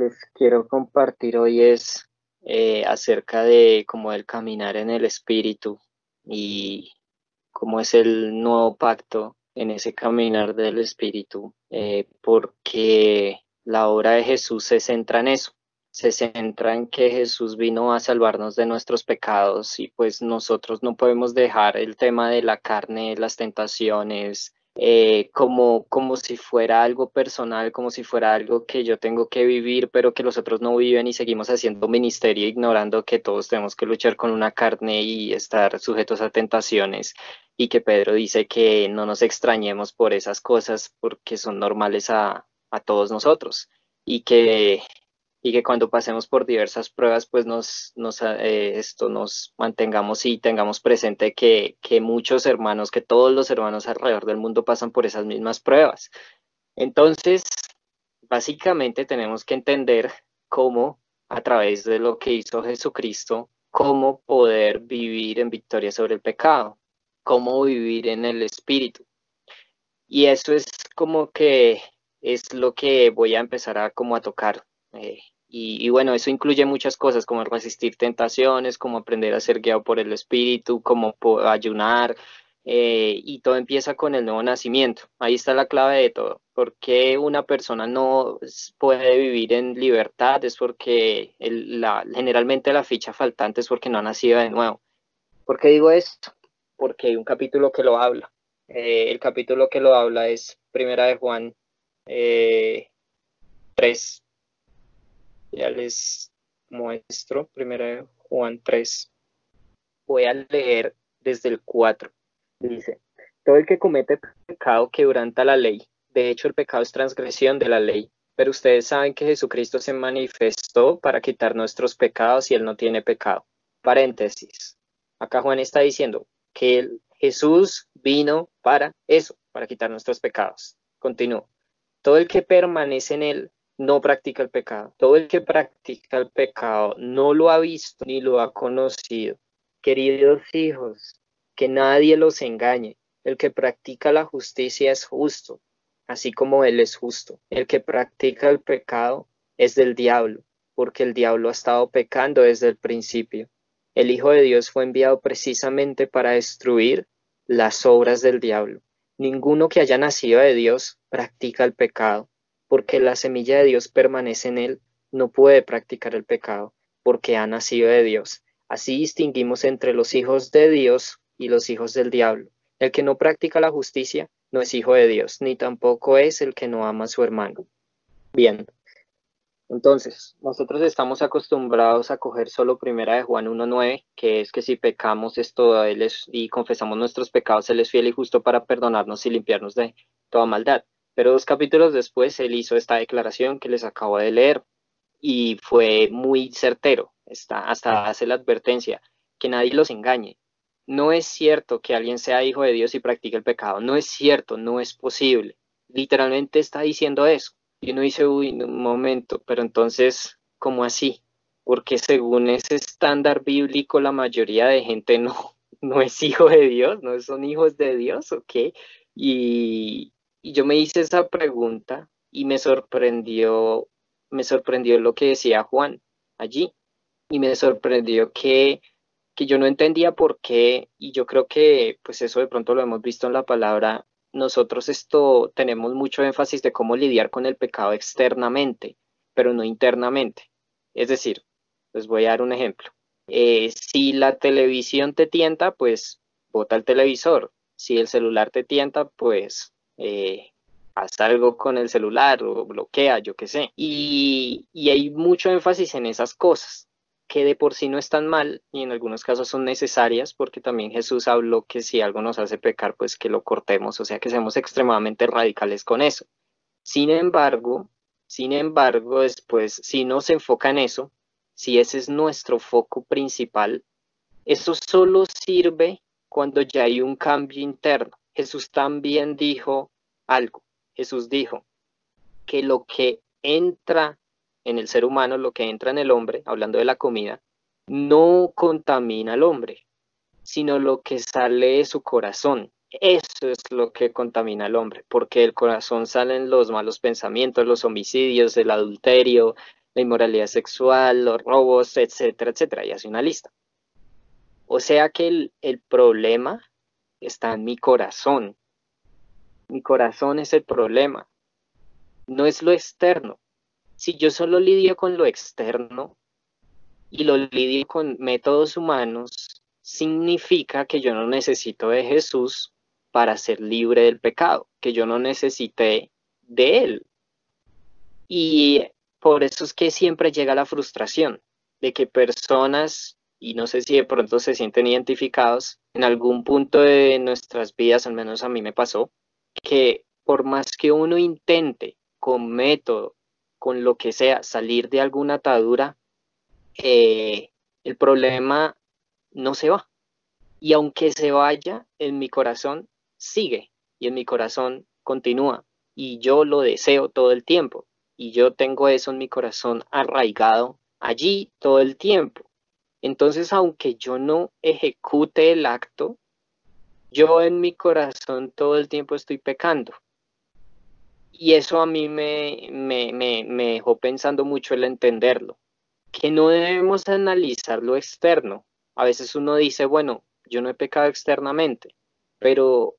les quiero compartir hoy es eh, acerca de cómo el caminar en el espíritu y cómo es el nuevo pacto en ese caminar del espíritu, eh, porque la obra de Jesús se centra en eso, se centra en que Jesús vino a salvarnos de nuestros pecados y pues nosotros no podemos dejar el tema de la carne, las tentaciones, eh, como, como si fuera algo personal, como si fuera algo que yo tengo que vivir, pero que los otros no viven y seguimos haciendo ministerio, ignorando que todos tenemos que luchar con una carne y estar sujetos a tentaciones y que Pedro dice que no nos extrañemos por esas cosas porque son normales a, a todos nosotros y que y que cuando pasemos por diversas pruebas, pues nos, nos eh, esto nos mantengamos y tengamos presente que, que muchos hermanos, que todos los hermanos alrededor del mundo pasan por esas mismas pruebas. Entonces, básicamente tenemos que entender cómo, a través de lo que hizo Jesucristo, cómo poder vivir en victoria sobre el pecado, cómo vivir en el Espíritu. Y eso es como que es lo que voy a empezar a como a tocar eh, y, bueno, eso incluye muchas cosas como resistir tentaciones, como aprender a ser guiado por el espíritu, como ayunar, eh, y todo empieza con el nuevo nacimiento. Ahí está la clave de todo. Porque una persona no puede vivir en libertad? Es porque la, generalmente la ficha faltante es porque no ha nacido de nuevo. ¿Por qué digo esto? Porque hay un capítulo que lo habla. Eh, el capítulo que lo habla es Primera de Juan 3, ya les muestro, primera Juan 3. Voy a leer desde el 4. Dice, todo el que comete pecado quebranta la ley. De hecho, el pecado es transgresión de la ley. Pero ustedes saben que Jesucristo se manifestó para quitar nuestros pecados y él no tiene pecado. Paréntesis. Acá Juan está diciendo que Jesús vino para eso, para quitar nuestros pecados. Continúo. Todo el que permanece en él no practica el pecado. Todo el que practica el pecado no lo ha visto ni lo ha conocido. Queridos hijos, que nadie los engañe. El que practica la justicia es justo, así como Él es justo. El que practica el pecado es del diablo, porque el diablo ha estado pecando desde el principio. El Hijo de Dios fue enviado precisamente para destruir las obras del diablo. Ninguno que haya nacido de Dios practica el pecado porque la semilla de Dios permanece en él, no puede practicar el pecado, porque ha nacido de Dios. Así distinguimos entre los hijos de Dios y los hijos del diablo. El que no practica la justicia no es hijo de Dios, ni tampoco es el que no ama a su hermano. Bien, entonces, nosotros estamos acostumbrados a coger solo primera de Juan 1.9, que es que si pecamos esto él y confesamos nuestros pecados, Él es fiel y justo para perdonarnos y limpiarnos de toda maldad. Pero dos capítulos después él hizo esta declaración que les acabo de leer y fue muy certero. Está, hasta hace la advertencia, que nadie los engañe. No es cierto que alguien sea hijo de Dios y practique el pecado. No es cierto, no es posible. Literalmente está diciendo eso. Y uno dice, uy, un momento, pero entonces, ¿cómo así? Porque según ese estándar bíblico, la mayoría de gente no, no es hijo de Dios, no son hijos de Dios, ¿ok? Y, y yo me hice esa pregunta y me sorprendió, me sorprendió lo que decía Juan allí. Y me sorprendió que, que yo no entendía por qué, y yo creo que pues eso de pronto lo hemos visto en la palabra, nosotros esto tenemos mucho énfasis de cómo lidiar con el pecado externamente, pero no internamente. Es decir, les voy a dar un ejemplo. Eh, si la televisión te tienta, pues bota el televisor. Si el celular te tienta, pues eh, haz algo con el celular o bloquea, yo qué sé. Y, hay mucho énfasis en esas cosas que de por sí no están mal y en algunos casos son necesarias porque también Jesús habló que si algo nos hace pecar, pues que lo cortemos, o sea que seamos extremadamente radicales con eso. Sin embargo, sin embargo, después, si no se enfoca en eso, si ese es nuestro foco principal, eso solo sirve cuando ya hay un cambio interno. Jesús también dijo algo. Jesús dijo que lo que entra en el ser humano, lo que entra en el hombre, hablando de la comida, no contamina al hombre, sino lo que sale de su corazón. Eso es lo que contamina al hombre, porque del corazón salen los malos pensamientos, los homicidios, el adulterio, la inmoralidad sexual, los robos, etcétera, etcétera, y hace una lista. O sea que el, el problema está en mi corazón. Mi corazón es el problema, no es lo externo. Si yo solo lidio con lo externo y lo lidio con métodos humanos, significa que yo no necesito de Jesús para ser libre del pecado, que yo no necesité de Él. Y por eso es que siempre llega la frustración de que personas, y no sé si de pronto se sienten identificados, en algún punto de nuestras vidas, al menos a mí me pasó, que por más que uno intente con método, con lo que sea, salir de alguna atadura, eh, el problema no se va. Y aunque se vaya, en mi corazón sigue y en mi corazón continúa. Y yo lo deseo todo el tiempo. Y yo tengo eso en mi corazón arraigado allí todo el tiempo. Entonces, aunque yo no ejecute el acto, yo en mi corazón todo el tiempo estoy pecando. Y eso a mí me, me, dejó pensando mucho el entenderlo, que no debemos analizar lo externo. A veces uno dice, bueno, yo no he pecado externamente, pero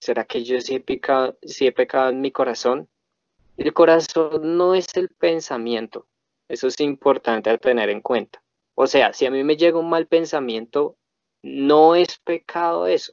¿será que yo sí he pecado, en mi corazón? El corazón no es el pensamiento, eso es importante tener en cuenta. O sea, si a mí me llega un mal pensamiento, no es pecado eso,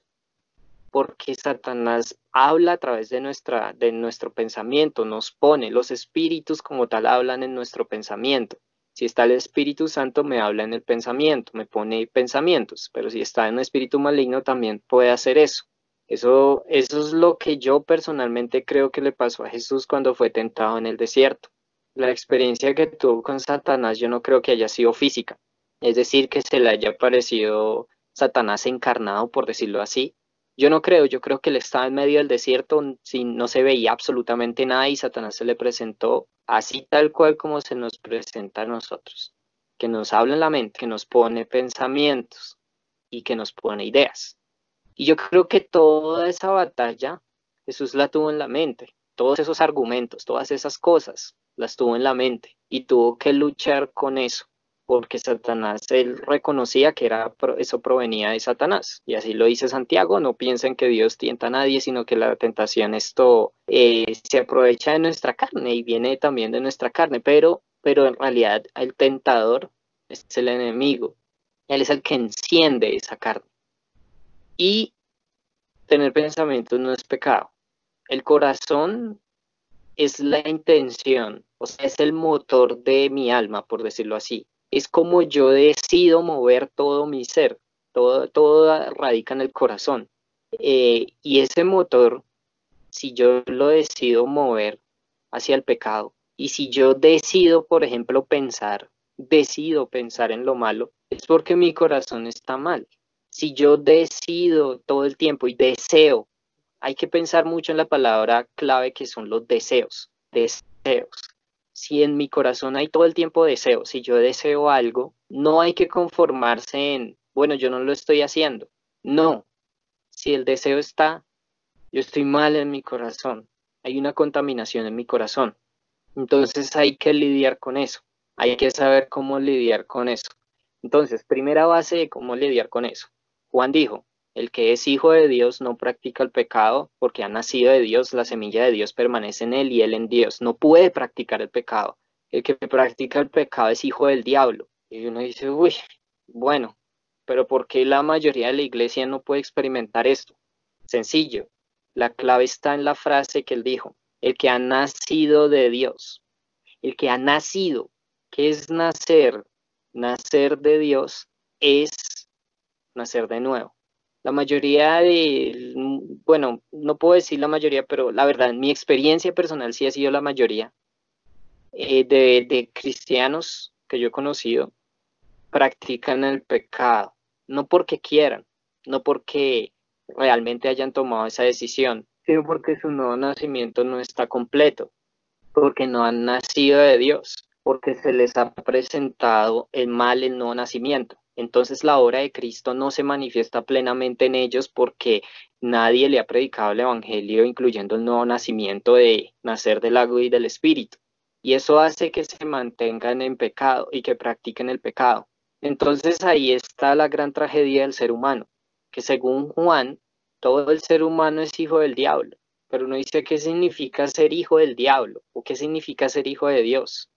porque Satanás habla a través de, nuestra, de nuestro pensamiento, nos pone, los espíritus como tal hablan en nuestro pensamiento. Si está el Espíritu Santo, me habla en el pensamiento, me pone pensamientos, pero si está en un espíritu maligno, también puede hacer eso. Eso, eso es lo que yo personalmente creo que le pasó a Jesús cuando fue tentado en el desierto. La experiencia que tuvo con Satanás yo no creo que haya sido física, es decir, que se le haya parecido Satanás encarnado, por decirlo así. Yo no creo, yo creo que él estaba en medio del desierto, sin, no se veía absolutamente nada y Satanás se le presentó así tal cual como se nos presenta a nosotros, que nos habla en la mente, que nos pone pensamientos y que nos pone ideas. Y yo creo que toda esa batalla Jesús la tuvo en la mente, todos esos argumentos, todas esas cosas las tuvo en la mente y tuvo que luchar con eso porque Satanás, él reconocía que era, eso provenía de Satanás. Y así lo dice Santiago, no piensen que Dios tienta a nadie, sino que la tentación esto eh, se aprovecha de nuestra carne y viene también de nuestra carne, pero, pero en realidad el tentador es el enemigo, él es el que enciende esa carne. Y tener pensamientos no es pecado. El corazón es la intención, o sea, es el motor de mi alma, por decirlo así es como yo decido mover todo mi ser, todo, todo radica en el corazón. Eh, y ese motor, si yo lo decido mover hacia el pecado, y si yo decido, por ejemplo, pensar, decido pensar en lo malo, es porque mi corazón está mal. Si yo decido todo el tiempo y deseo, hay que pensar mucho en la palabra clave que son los deseos, deseos si en mi corazón hay todo el tiempo deseo, si yo deseo algo, no hay que conformarse en, bueno, yo no lo estoy haciendo. No, si el deseo está, yo estoy mal en mi corazón, hay una contaminación en mi corazón. Entonces hay que lidiar con eso, hay que saber cómo lidiar con eso. Entonces, primera base de cómo lidiar con eso. Juan dijo, el que es hijo de Dios no practica el pecado porque ha nacido de Dios, la semilla de Dios permanece en él y él en Dios. No puede practicar el pecado. El que practica el pecado es hijo del diablo. Y uno dice, uy, bueno, pero ¿por qué la mayoría de la iglesia no puede experimentar esto? Sencillo. La clave está en la frase que él dijo, el que ha nacido de Dios. El que ha nacido. ¿Qué es nacer? Nacer de Dios es nacer de nuevo la mayoría de, bueno, no puedo decir la mayoría, pero la verdad, mi experiencia personal sí ha sido la mayoría eh, de, cristianos que yo he conocido practican el pecado, no porque quieran, no porque realmente hayan tomado esa decisión, sino porque su nuevo nacimiento no está completo, porque no han nacido de Dios, porque se les ha presentado el mal, el nuevo nacimiento. Entonces la obra de Cristo no se manifiesta plenamente en ellos porque nadie le ha predicado el Evangelio, incluyendo el nuevo nacimiento de nacer del agua y del Espíritu. y eso hace que se mantengan en pecado y que practiquen el pecado. Entonces ahí está la gran tragedia del ser humano, que según Juan, todo el ser humano es hijo del diablo, pero uno dice qué significa ser hijo del diablo o qué significa ser hijo de Dios.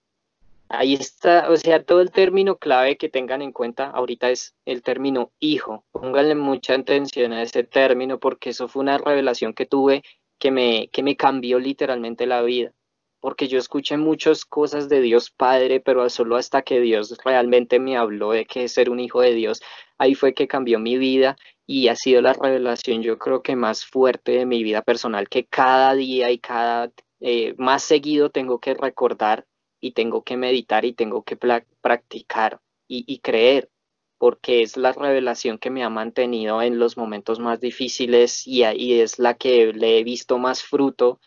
Ahí está, o sea, todo el término clave que tengan en cuenta ahorita es el término hijo. Pónganle mucha atención a ese término porque eso fue una revelación que tuve que me, que me cambió literalmente la vida. Porque yo escuché muchas cosas de Dios Padre, pero solo hasta que Dios realmente me habló de que ser un hijo de Dios, ahí fue que cambió mi vida y ha sido la revelación yo creo que más fuerte de mi vida personal que cada día y cada eh, más seguido tengo que recordar y tengo que meditar y tengo que practicar y, creer, porque es la revelación que me ha mantenido en los momentos más difíciles y, y es la que le he visto más fruto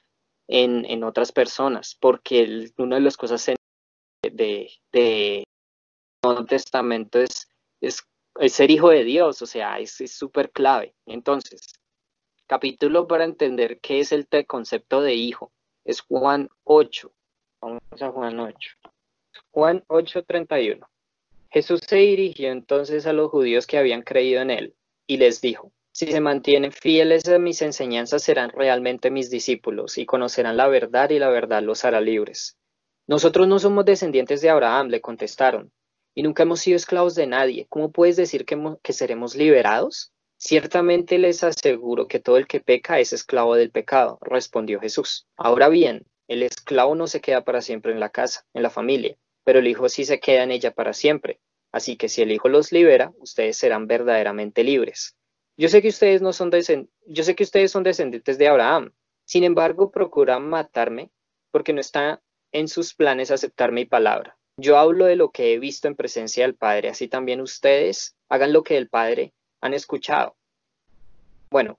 en, otras personas, porque una de las cosas de, de, Nuevo Testamento es, es, ser hijo de Dios, o sea, es súper clave. Entonces, capítulo para entender qué es el concepto de hijo, es Juan 8, Vamos a Juan 8. Juan 8:31. Jesús se dirigió entonces a los judíos que habían creído en él y les dijo, si se mantienen fieles a mis enseñanzas serán realmente mis discípulos y conocerán la verdad y la verdad los hará libres. Nosotros no somos descendientes de Abraham, le contestaron, y nunca hemos sido esclavos de nadie. ¿Cómo puedes decir que, que seremos liberados? Ciertamente les aseguro que todo el que peca es esclavo del pecado, respondió Jesús. Ahora bien, el esclavo no se queda para siempre en la casa, en la familia, pero el hijo sí se queda en ella para siempre. Así que si el hijo los libera, ustedes serán verdaderamente libres. Yo sé que ustedes no son yo sé que ustedes son descendientes de Abraham. Sin embargo, procuran matarme porque no está en sus planes aceptar mi palabra. Yo hablo de lo que he visto en presencia del Padre, así también ustedes hagan lo que el Padre han escuchado. Bueno,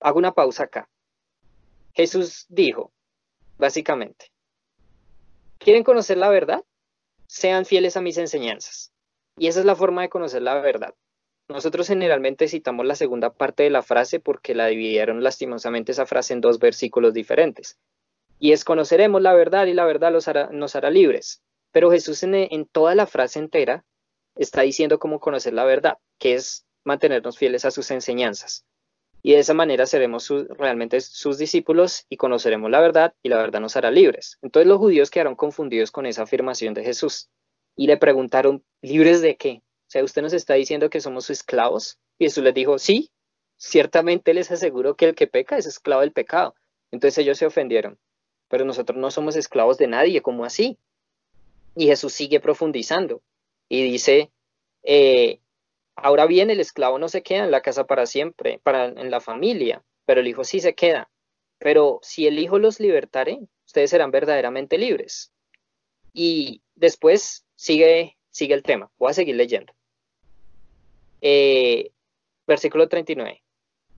hago una pausa acá. Jesús dijo, básicamente. ¿Quieren conocer la verdad? Sean fieles a mis enseñanzas. Y esa es la forma de conocer la verdad. Nosotros generalmente citamos la segunda parte de la frase porque la dividieron lastimosamente esa frase en dos versículos diferentes. Y es conoceremos la verdad y la verdad nos hará libres. Pero Jesús en toda la frase entera está diciendo cómo conocer la verdad, que es mantenernos fieles a sus enseñanzas y de esa manera seremos realmente sus discípulos y conoceremos la verdad y la verdad nos hará libres. Entonces los judíos quedaron confundidos con esa afirmación de Jesús y le preguntaron, ¿libres de qué? O sea, usted nos está diciendo que somos esclavos. Y Jesús les dijo, sí, ciertamente les aseguro que el que peca es esclavo del pecado. Entonces ellos se ofendieron, pero nosotros no somos esclavos de nadie, ¿cómo así? Y Jesús sigue profundizando y dice, eh, Ahora bien, el esclavo no se queda en la casa para siempre, para en la familia, pero el hijo sí se queda. Pero si el hijo los libertare, ustedes serán verdaderamente libres. Y después sigue, sigue el tema. Voy a seguir leyendo. Eh, versículo 39.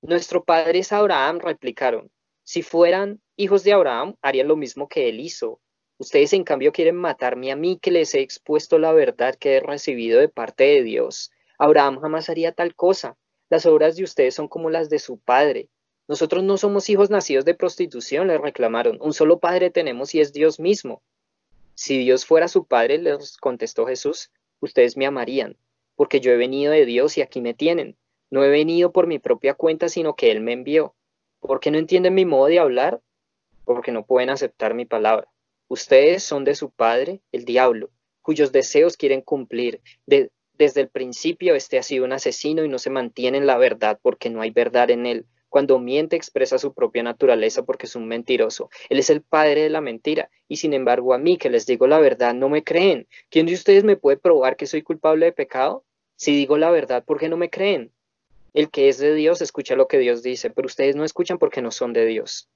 Nuestro padre es Abraham, replicaron. Si fueran hijos de Abraham, harían lo mismo que él hizo. Ustedes en cambio quieren matarme a mí que les he expuesto la verdad que he recibido de parte de Dios. Abraham jamás haría tal cosa. Las obras de ustedes son como las de su padre. Nosotros no somos hijos nacidos de prostitución, le reclamaron. Un solo padre tenemos y es Dios mismo. Si Dios fuera su padre, les contestó Jesús, ustedes me amarían, porque yo he venido de Dios y aquí me tienen. No he venido por mi propia cuenta, sino que Él me envió. ¿Por qué no entienden mi modo de hablar? Porque no pueden aceptar mi palabra. Ustedes son de su padre, el diablo, cuyos deseos quieren cumplir. Desde el principio este ha sido un asesino y no se mantiene en la verdad porque no hay verdad en él. Cuando miente expresa su propia naturaleza porque es un mentiroso. Él es el padre de la mentira y sin embargo a mí que les digo la verdad no me creen. ¿Quién de ustedes me puede probar que soy culpable de pecado? Si digo la verdad, ¿por qué no me creen? El que es de Dios escucha lo que Dios dice, pero ustedes no escuchan porque no son de Dios.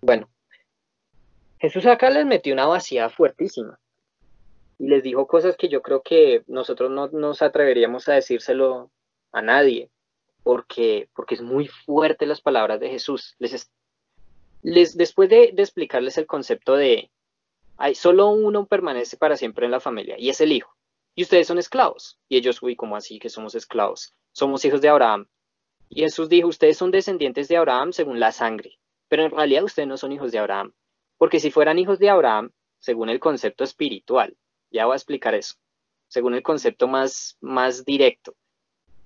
Bueno, Jesús acá les metió una vacía fuertísima y les dijo cosas que yo creo que nosotros no nos atreveríamos a decírselo a nadie, porque, porque es muy fuerte las palabras de Jesús. Les, les después de, explicarles el concepto de hay solo uno permanece para siempre en la familia y es el hijo. Y ustedes son esclavos. Y ellos, uy, ¿cómo así que somos esclavos? Somos hijos de Abraham. Y Jesús dijo, ustedes son descendientes de Abraham según la sangre, pero en realidad ustedes no son hijos de Abraham, porque si fueran hijos de Abraham, según el concepto espiritual. Ya voy a explicar eso. Según el concepto más, más directo.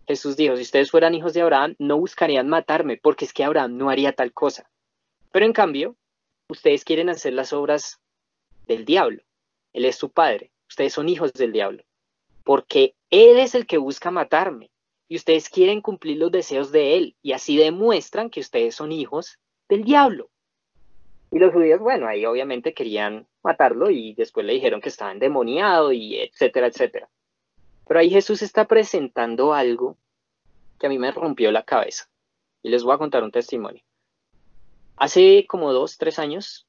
Jesús dijo, si ustedes fueran hijos de Abraham, no buscarían matarme, porque es que Abraham no haría tal cosa. Pero en cambio, ustedes quieren hacer las obras del diablo. Él es su padre. Ustedes son hijos del diablo. Porque Él es el que busca matarme. Y ustedes quieren cumplir los deseos de Él. Y así demuestran que ustedes son hijos del diablo. Y los judíos, bueno, ahí obviamente querían matarlo y después le dijeron que estaba endemoniado y etcétera, etcétera. Pero ahí Jesús está presentando algo que a mí me rompió la cabeza. Y les voy a contar un testimonio. Hace como dos, tres años,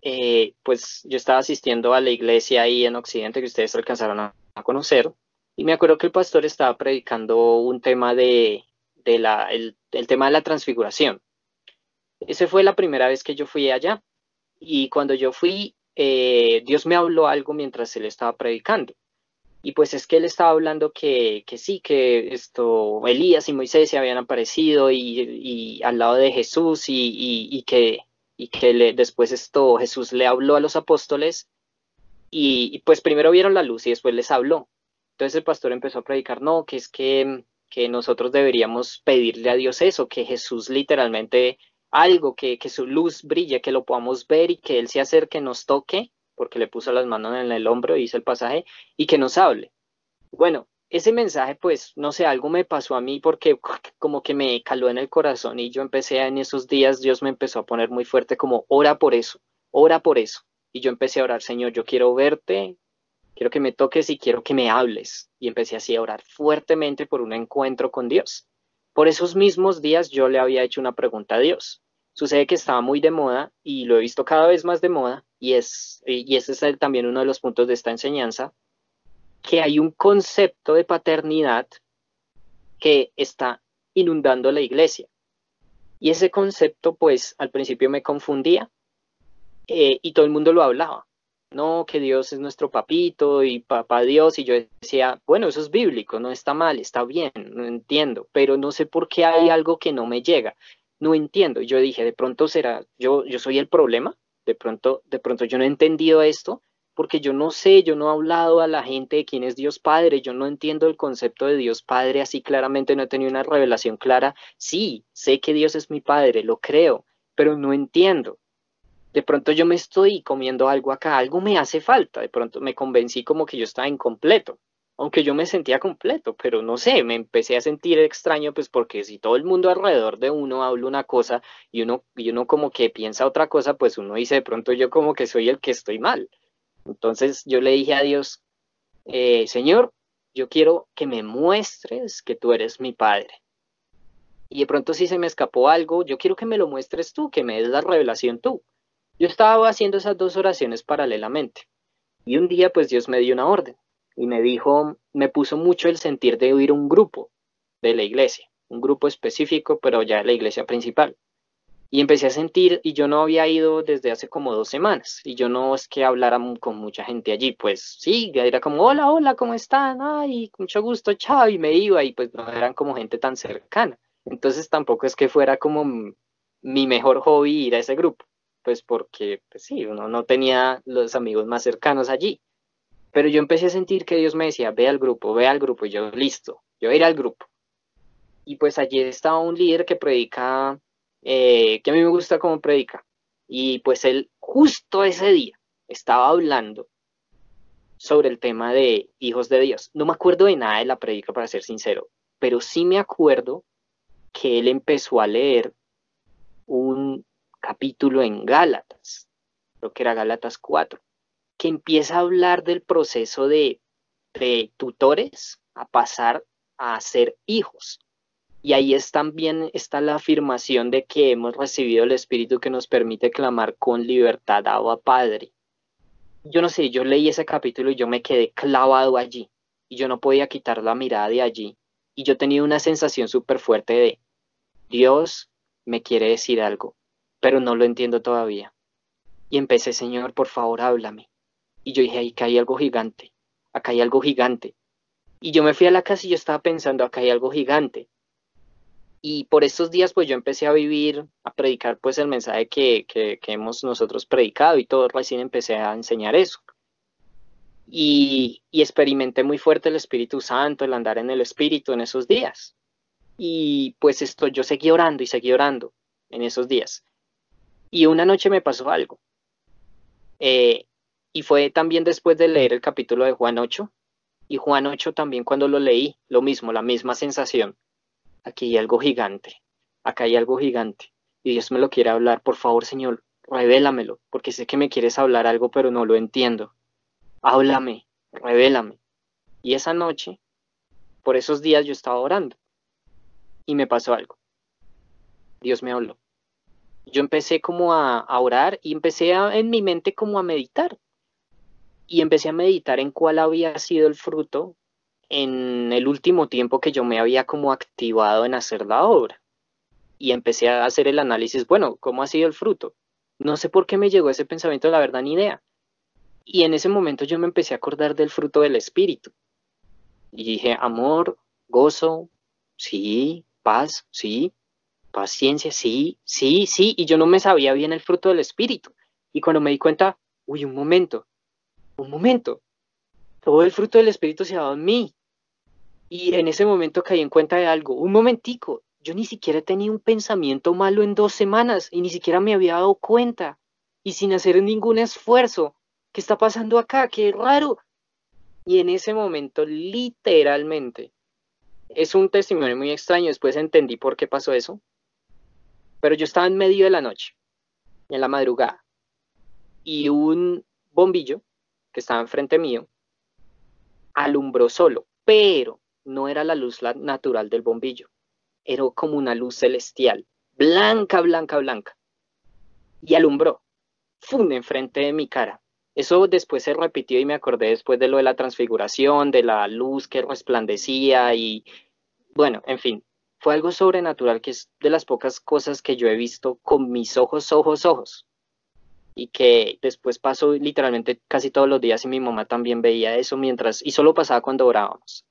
eh, pues yo estaba asistiendo a la iglesia ahí en Occidente que ustedes alcanzaron a, conocer. Y me acuerdo que el pastor estaba predicando un tema de, la, el tema de la transfiguración. Esa fue la primera vez que yo fui allá. Y cuando yo fui, eh, Dios me habló algo mientras él estaba predicando. Y pues es que él estaba hablando que, que sí, que esto, Elías y Moisés se habían aparecido y, al lado de Jesús y, que, y que le, después esto Jesús le habló a los apóstoles y, pues primero vieron la luz y después les habló. Entonces el pastor empezó a predicar, no, que es que, que nosotros deberíamos pedirle a Dios eso, que Jesús literalmente algo, que, que su luz brille, que lo podamos ver y que Él se acerque, nos toque, porque le puso las manos en el hombro hizo el pasaje, y que nos hable. Bueno, ese mensaje, pues, no sé, algo me pasó a mí porque como que me caló en el corazón y yo empecé en esos días, Dios me empezó a poner muy fuerte como, ora por eso, ora por eso. Y yo empecé a orar, Señor, yo quiero verte, quiero que me toques y quiero que me hables. Y empecé así a orar fuertemente por un encuentro con Dios. Por esos mismos días yo le había hecho una pregunta a Dios. Sucede que estaba muy de moda y lo he visto cada vez más de moda y, es, y ese es también uno de los puntos de esta enseñanza, que hay un concepto de paternidad que está inundando la iglesia. Y ese concepto, pues al principio me confundía eh, y todo el mundo lo hablaba no, que Dios es nuestro papito y papá Dios, y yo decía, bueno, eso es bíblico, no está mal, está bien, no entiendo, pero no sé por qué hay algo que no me llega, no entiendo. Y yo dije, de pronto será, yo, yo soy el problema, de pronto, de pronto yo no he entendido esto, porque yo no sé, yo no he hablado a la gente de quién es Dios Padre, yo no entiendo el concepto de Dios Padre así claramente, no he tenido una revelación clara. Sí, sé que Dios es mi Padre, lo creo, pero no entiendo de pronto yo me estoy comiendo algo acá, algo me hace falta, de pronto me convencí como que yo estaba incompleto, aunque yo me sentía completo, pero no sé, me empecé a sentir extraño, pues porque si todo el mundo alrededor de uno habla una cosa y uno, y uno como que piensa otra cosa, pues uno dice de pronto yo como que soy el que estoy mal. Entonces yo le dije a Dios, eh, Señor, yo quiero que me muestres que tú eres mi Padre. Y de pronto si se me escapó algo, yo quiero que me lo muestres tú, que me des la revelación tú. Yo estaba haciendo esas dos oraciones paralelamente y un día pues Dios me dio una orden y me dijo, me puso mucho el sentir de oír un grupo de la iglesia, un grupo específico, pero ya la iglesia principal. Y empecé a sentir, y yo no había ido desde hace como dos semanas, y yo no es que hablara con mucha gente allí, pues sí, era como, hola, hola, ¿cómo están? Ay, mucho gusto, chao, y me iba, y pues no eran como gente tan cercana. Entonces tampoco es que fuera como mi mejor hobby ir a ese grupo pues porque, pues sí, uno no tenía los amigos más cercanos allí. Pero yo empecé a sentir que Dios me decía, ve al grupo, ve al grupo, y yo, listo, yo voy a ir al grupo. Y pues allí estaba un líder que predica, eh, que a mí me gusta cómo predica. Y pues él justo ese día estaba hablando sobre el tema de hijos de Dios. No me acuerdo de nada de la predica, para ser sincero, pero sí me acuerdo que él empezó a leer un, capítulo en Gálatas, creo que era Gálatas 4, que empieza a hablar del proceso de, de tutores a pasar a ser hijos. Y ahí es también está la afirmación de que hemos recibido el Espíritu que nos permite clamar con libertad a Padre. Yo no sé, yo leí ese capítulo y yo me quedé clavado allí. Y yo no podía quitar la mirada de allí. Y yo tenía una sensación súper fuerte de, Dios me quiere decir algo pero no lo entiendo todavía. Y empecé, Señor, por favor, háblame. Y yo dije, acá hay algo gigante, acá hay algo gigante. Y yo me fui a la casa y yo estaba pensando, acá hay algo gigante. Y por estos días, pues yo empecé a vivir, a predicar pues el mensaje que, que, que hemos nosotros predicado y todo, recién empecé a enseñar eso. Y, y, experimenté muy fuerte el Espíritu Santo, el andar en el Espíritu en esos días. Y pues esto, yo seguí orando y seguí orando en esos días. Y una noche me pasó algo. Eh, y fue también después de leer el capítulo de Juan 8. Y Juan 8 también cuando lo leí, lo mismo, la misma sensación. Aquí hay algo gigante, acá hay algo gigante. Y Dios me lo quiere hablar, por favor, Señor, revélamelo, porque sé que me quieres hablar algo, pero no lo entiendo. Háblame, revélame. Y esa noche, por esos días yo estaba orando y me pasó algo. Dios me habló. Yo empecé como a, orar y empecé en mi mente como a meditar y empecé a meditar en cuál había sido el fruto en el último tiempo que yo me había como activado en hacer la obra. Y empecé a hacer el análisis, bueno, ¿cómo ha sido el fruto? No sé por qué me llegó ese pensamiento, la verdad, ni idea. Y en ese momento yo me empecé a acordar del fruto del Espíritu. Y dije, amor, gozo, sí, paz, sí, paciencia, sí, sí, sí. Y yo no me sabía bien el fruto del Espíritu. Y cuando me di cuenta, uy, un momento, un momento, todo el fruto del Espíritu se ha dado en mí. Y en ese momento caí en cuenta de algo, un momentico, yo ni siquiera tenido un pensamiento malo en dos semanas y ni siquiera me había dado cuenta y sin hacer ningún esfuerzo. ¿Qué está pasando acá? Qué raro. Y en ese momento, literalmente, es un testimonio muy extraño, después entendí por qué pasó eso, pero yo estaba en medio de la noche, en la madrugada, y un bombillo que estaba enfrente mío alumbró solo, pero no era la luz natural del bombillo, era como una luz celestial, blanca, blanca, blanca, y alumbró, ¡fum!, enfrente de mi cara. Eso después se repitió y me acordé después de lo de la transfiguración, de la luz que resplandecía y, bueno, en fin, fue algo sobrenatural que es de las pocas cosas que yo he visto con mis ojos, ojos, ojos y que después pasó literalmente casi todos los días y mi mamá también veía eso mientras, y solo pasaba cuando orábamos.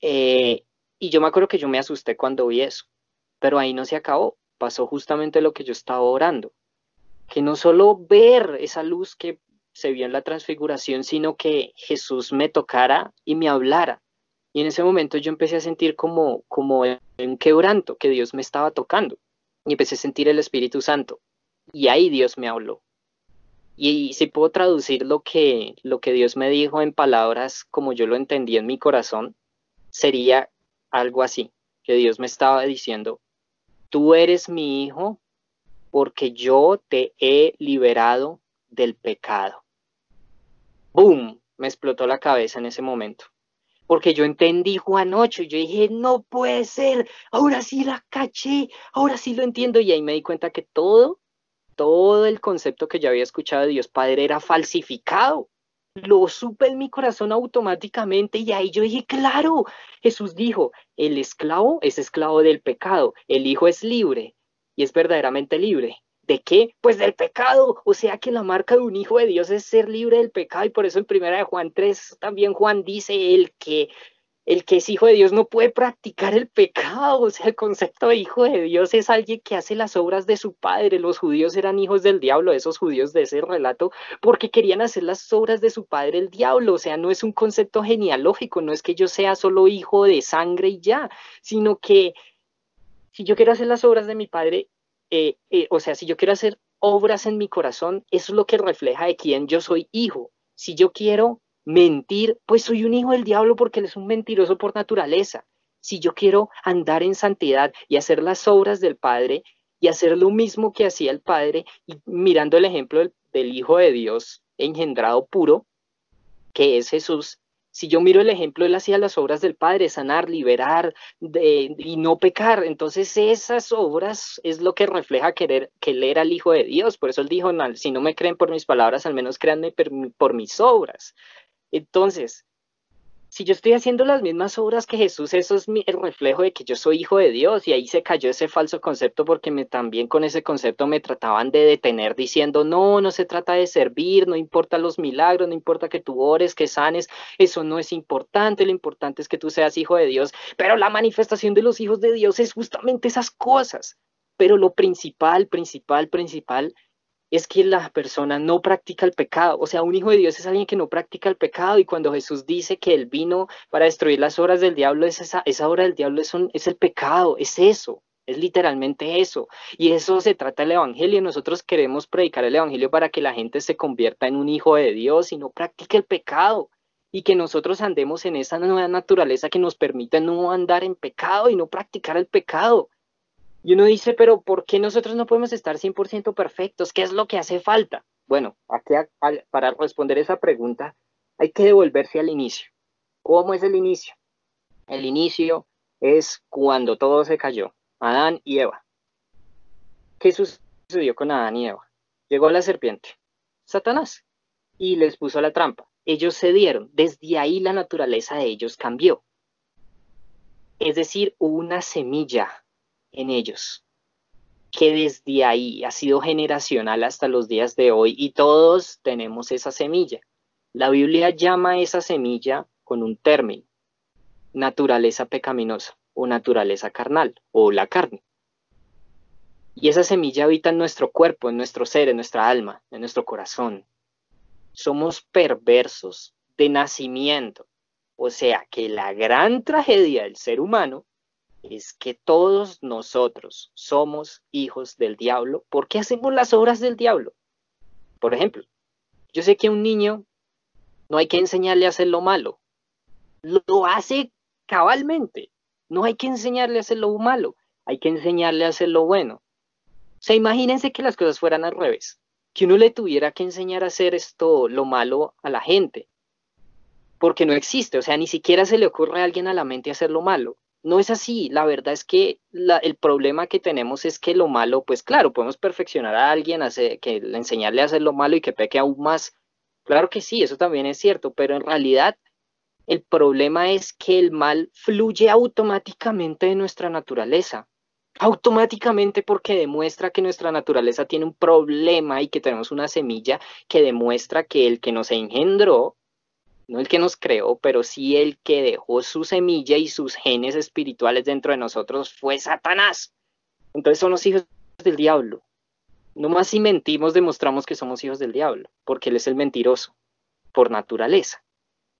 Eh, y yo me acuerdo que yo me asusté cuando vi eso, pero ahí no se acabó, pasó justamente lo que yo estaba orando, que no solo ver esa luz que se vio en la transfiguración, sino que Jesús me tocara y me hablara. Y en ese momento yo empecé a sentir como, como un quebranto, que Dios me estaba tocando. Y empecé a sentir el Espíritu Santo y ahí Dios me habló. Y si puedo traducir lo que, lo que Dios me dijo en palabras como yo lo entendí en mi corazón, sería algo así, que Dios me estaba diciendo, tú eres mi hijo porque yo te he liberado del pecado. ¡Boom! Me explotó la cabeza en ese momento. Porque yo entendí Juan 8 y yo dije, no puede ser, ahora sí la caché, ahora sí lo entiendo. Y ahí me di cuenta que todo todo el concepto que yo había escuchado de Dios Padre era falsificado. Lo supe en mi corazón automáticamente y ahí yo dije, claro, Jesús dijo, el esclavo es esclavo del pecado, el hijo es libre y es verdaderamente libre. ¿De qué? Pues del pecado. O sea que la marca de un hijo de Dios es ser libre del pecado y por eso en primera de Juan 3 también Juan dice el que el que es hijo de Dios no puede practicar el pecado, o sea, el concepto de hijo de Dios es alguien que hace las obras de su padre. Los judíos eran hijos del diablo, esos judíos de ese relato, porque querían hacer las obras de su padre el diablo, o sea, no es un concepto genealógico, no es que yo sea solo hijo de sangre y ya, sino que si yo quiero hacer las obras de mi padre, eh, eh, o sea, si yo quiero hacer obras en mi corazón, eso es lo que refleja de quién yo soy hijo. Si yo quiero mentir, pues soy un hijo del diablo porque él es un mentiroso por naturaleza. Si yo quiero andar en santidad y hacer las obras del Padre y hacer lo mismo que hacía el Padre, y mirando el ejemplo del, Hijo de Dios engendrado puro, que es Jesús, si yo miro el ejemplo, él hacía las obras del Padre, sanar, liberar y no pecar. Entonces esas obras es lo que refleja querer, que él era el Hijo de Dios. Por eso él dijo, si no me creen por mis palabras, al menos créanme por mis obras. Entonces, si yo estoy haciendo las mismas obras que Jesús, eso es el reflejo de que yo soy hijo de Dios y ahí se cayó ese falso concepto porque me, también con ese concepto me trataban de detener diciendo, no, no se trata de servir, no importa los milagros, no importa que tú ores, que sanes, eso no es importante, lo importante es que tú seas hijo de Dios, pero la manifestación de los hijos de Dios es justamente esas cosas, pero lo principal, principal, principal es que la persona no practica el pecado. O sea, un hijo de Dios es alguien que no practica el pecado y cuando Jesús dice que él vino para destruir las obras del diablo, es esa, esa obra del diablo es, es el pecado, es eso. Es literalmente eso. Y eso se trata del Evangelio. Nosotros queremos predicar el Evangelio para que la gente se convierta en un hijo de Dios y no practique el pecado. Y que nosotros andemos en esa nueva naturaleza que nos permite no andar en pecado y no practicar el pecado. Y uno dice, pero ¿por qué nosotros no podemos estar 100% perfectos? ¿Qué es lo que hace falta? Bueno, aquí para responder esa pregunta hay que devolverse al inicio. ¿Cómo es el inicio? El inicio es cuando todo se cayó, Adán y Eva. ¿Qué sucedió con Adán y Eva? Llegó la serpiente, Satanás, y les puso la trampa. Ellos cedieron. Desde ahí la naturaleza de ellos cambió. Es decir, una semilla en ellos, que desde ahí ha sido generacional hasta los días de hoy y todos tenemos esa semilla. La Biblia llama a esa semilla con un término, naturaleza pecaminosa o naturaleza carnal o la carne. Y esa semilla habita en nuestro cuerpo, en nuestro ser, en nuestra alma, en nuestro corazón. Somos perversos de nacimiento. O sea que la gran tragedia del ser humano es que todos nosotros somos hijos del diablo ¿Por qué hacemos las obras del diablo. Por ejemplo, yo sé que a un niño no hay que enseñarle a hacer lo malo. Lo hace cabalmente. No hay que enseñarle a hacer lo malo. Hay que enseñarle a hacer lo bueno. O sea, imagínense que las cosas fueran al revés. Que uno le tuviera que enseñar a hacer esto, lo malo a la gente. Porque no existe. O sea, ni siquiera se le ocurre a alguien a la mente hacer lo malo. No es así, la verdad es que el problema que tenemos es que lo malo, pues claro, podemos perfeccionar a alguien, que enseñarle a hacer lo malo y que peque aún más. Claro que sí, eso también es cierto, pero en realidad el problema es que el mal fluye automáticamente de nuestra naturaleza. Automáticamente porque demuestra que nuestra naturaleza tiene un problema y que tenemos una semilla que demuestra que el que nos engendró no el que nos creó, pero sí el que dejó su semilla y sus genes espirituales dentro de nosotros fue Satanás. Entonces somos hijos del diablo. No más si mentimos demostramos que somos hijos del diablo, porque él es el mentiroso, por naturaleza.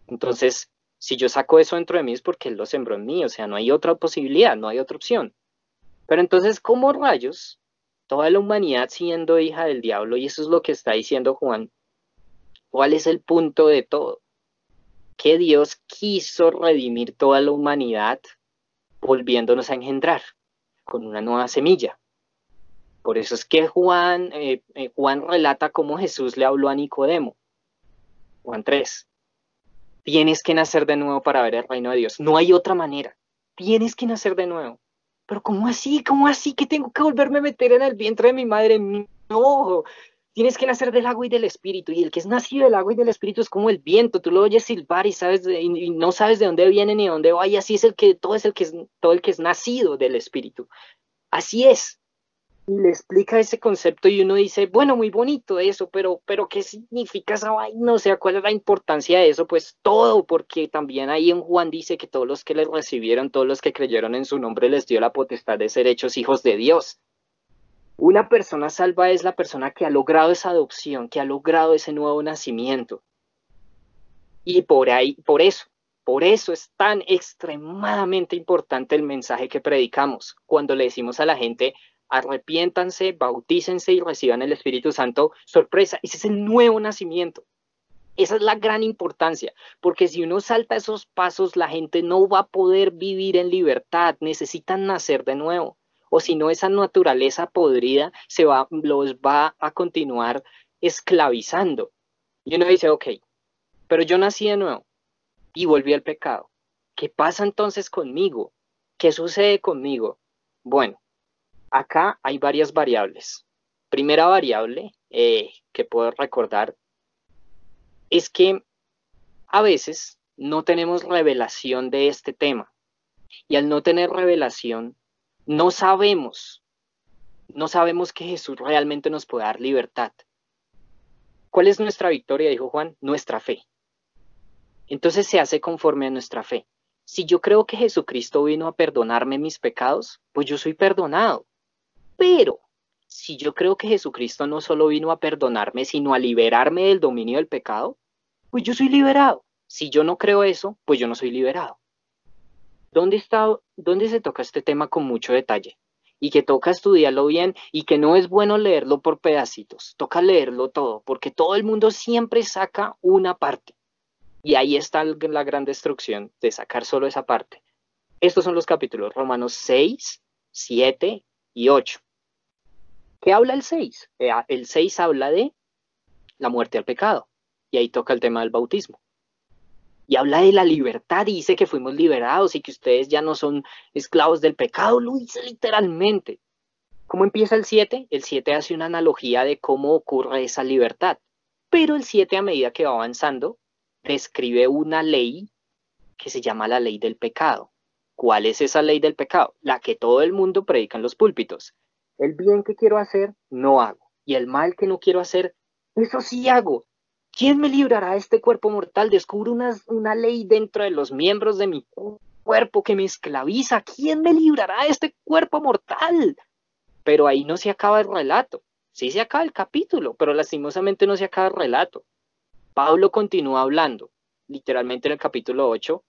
Entonces, si yo saco eso dentro de mí es porque él lo sembró en mí, o sea, no hay otra posibilidad, no hay otra opción. Pero entonces, ¿cómo rayos? Toda la humanidad siendo hija del diablo, y eso es lo que está diciendo Juan. ¿Cuál es el punto de todo? Que Dios quiso redimir toda la humanidad volviéndonos a engendrar con una nueva semilla. Por eso es que Juan, eh, eh, Juan relata cómo Jesús le habló a Nicodemo. Juan 3. Tienes que nacer de nuevo para ver el reino de Dios. No hay otra manera. Tienes que nacer de nuevo. Pero ¿cómo así? ¿Cómo así que tengo que volverme a meter en el vientre de mi madre? No, Tienes que nacer del agua y del espíritu, y el que es nacido del agua y del espíritu es como el viento, tú lo oyes silbar y sabes y no sabes de dónde viene ni de dónde va, y así es el que todo es el que es todo el que es nacido del espíritu. Así es. Y le explica ese concepto y uno dice, bueno, muy bonito eso, pero, pero ¿qué significa esa vaina? O sea, ¿cuál es la importancia de eso? Pues todo, porque también ahí en Juan dice que todos los que le recibieron, todos los que creyeron en su nombre, les dio la potestad de ser hechos hijos de Dios. Una persona salva es la persona que ha logrado esa adopción, que ha logrado ese nuevo nacimiento. Y por ahí, por eso, por eso es tan extremadamente importante el mensaje que predicamos cuando le decimos a la gente, arrepiéntanse, bautícense y reciban el Espíritu Santo. Sorpresa, ese es el nuevo nacimiento. Esa es la gran importancia, porque si uno salta esos pasos, la gente no va a poder vivir en libertad, necesitan nacer de nuevo o si no esa naturaleza podrida se va, los va a continuar esclavizando. Y uno dice, ok, pero yo nací de nuevo y volví al pecado. ¿Qué pasa entonces conmigo? ¿Qué sucede conmigo? Bueno, acá hay varias variables. Primera variable eh, que puedo recordar es que a veces no tenemos revelación de este tema. Y al no tener revelación, no sabemos, no sabemos que Jesús realmente nos puede dar libertad. ¿Cuál es nuestra victoria? Dijo Juan, nuestra fe. Entonces se hace conforme a nuestra fe. Si yo creo que Jesucristo vino a perdonarme mis pecados, pues yo soy perdonado. Pero si yo creo que Jesucristo no solo vino a perdonarme, sino a liberarme del dominio del pecado, pues yo soy liberado. Si yo no creo eso, pues yo no soy liberado. ¿Dónde, está, ¿Dónde se toca este tema con mucho detalle? Y que toca estudiarlo bien y que no es bueno leerlo por pedacitos, toca leerlo todo, porque todo el mundo siempre saca una parte. Y ahí está la gran destrucción de sacar solo esa parte. Estos son los capítulos Romanos 6, 7 y 8. ¿Qué habla el 6? Eh, el 6 habla de la muerte al pecado. Y ahí toca el tema del bautismo. Y habla de la libertad y dice que fuimos liberados y que ustedes ya no son esclavos del pecado. Lo dice literalmente. ¿Cómo empieza el 7? El 7 hace una analogía de cómo ocurre esa libertad. Pero el 7 a medida que va avanzando describe una ley que se llama la ley del pecado. ¿Cuál es esa ley del pecado? La que todo el mundo predica en los púlpitos. El bien que quiero hacer, no hago. Y el mal que no quiero hacer, eso sí hago. ¿Quién me librará de este cuerpo mortal? Descubro una, una ley dentro de los miembros de mi cuerpo que me esclaviza. ¿Quién me librará de este cuerpo mortal? Pero ahí no se acaba el relato. Sí se acaba el capítulo, pero lastimosamente no se acaba el relato. Pablo continúa hablando, literalmente en el capítulo 8,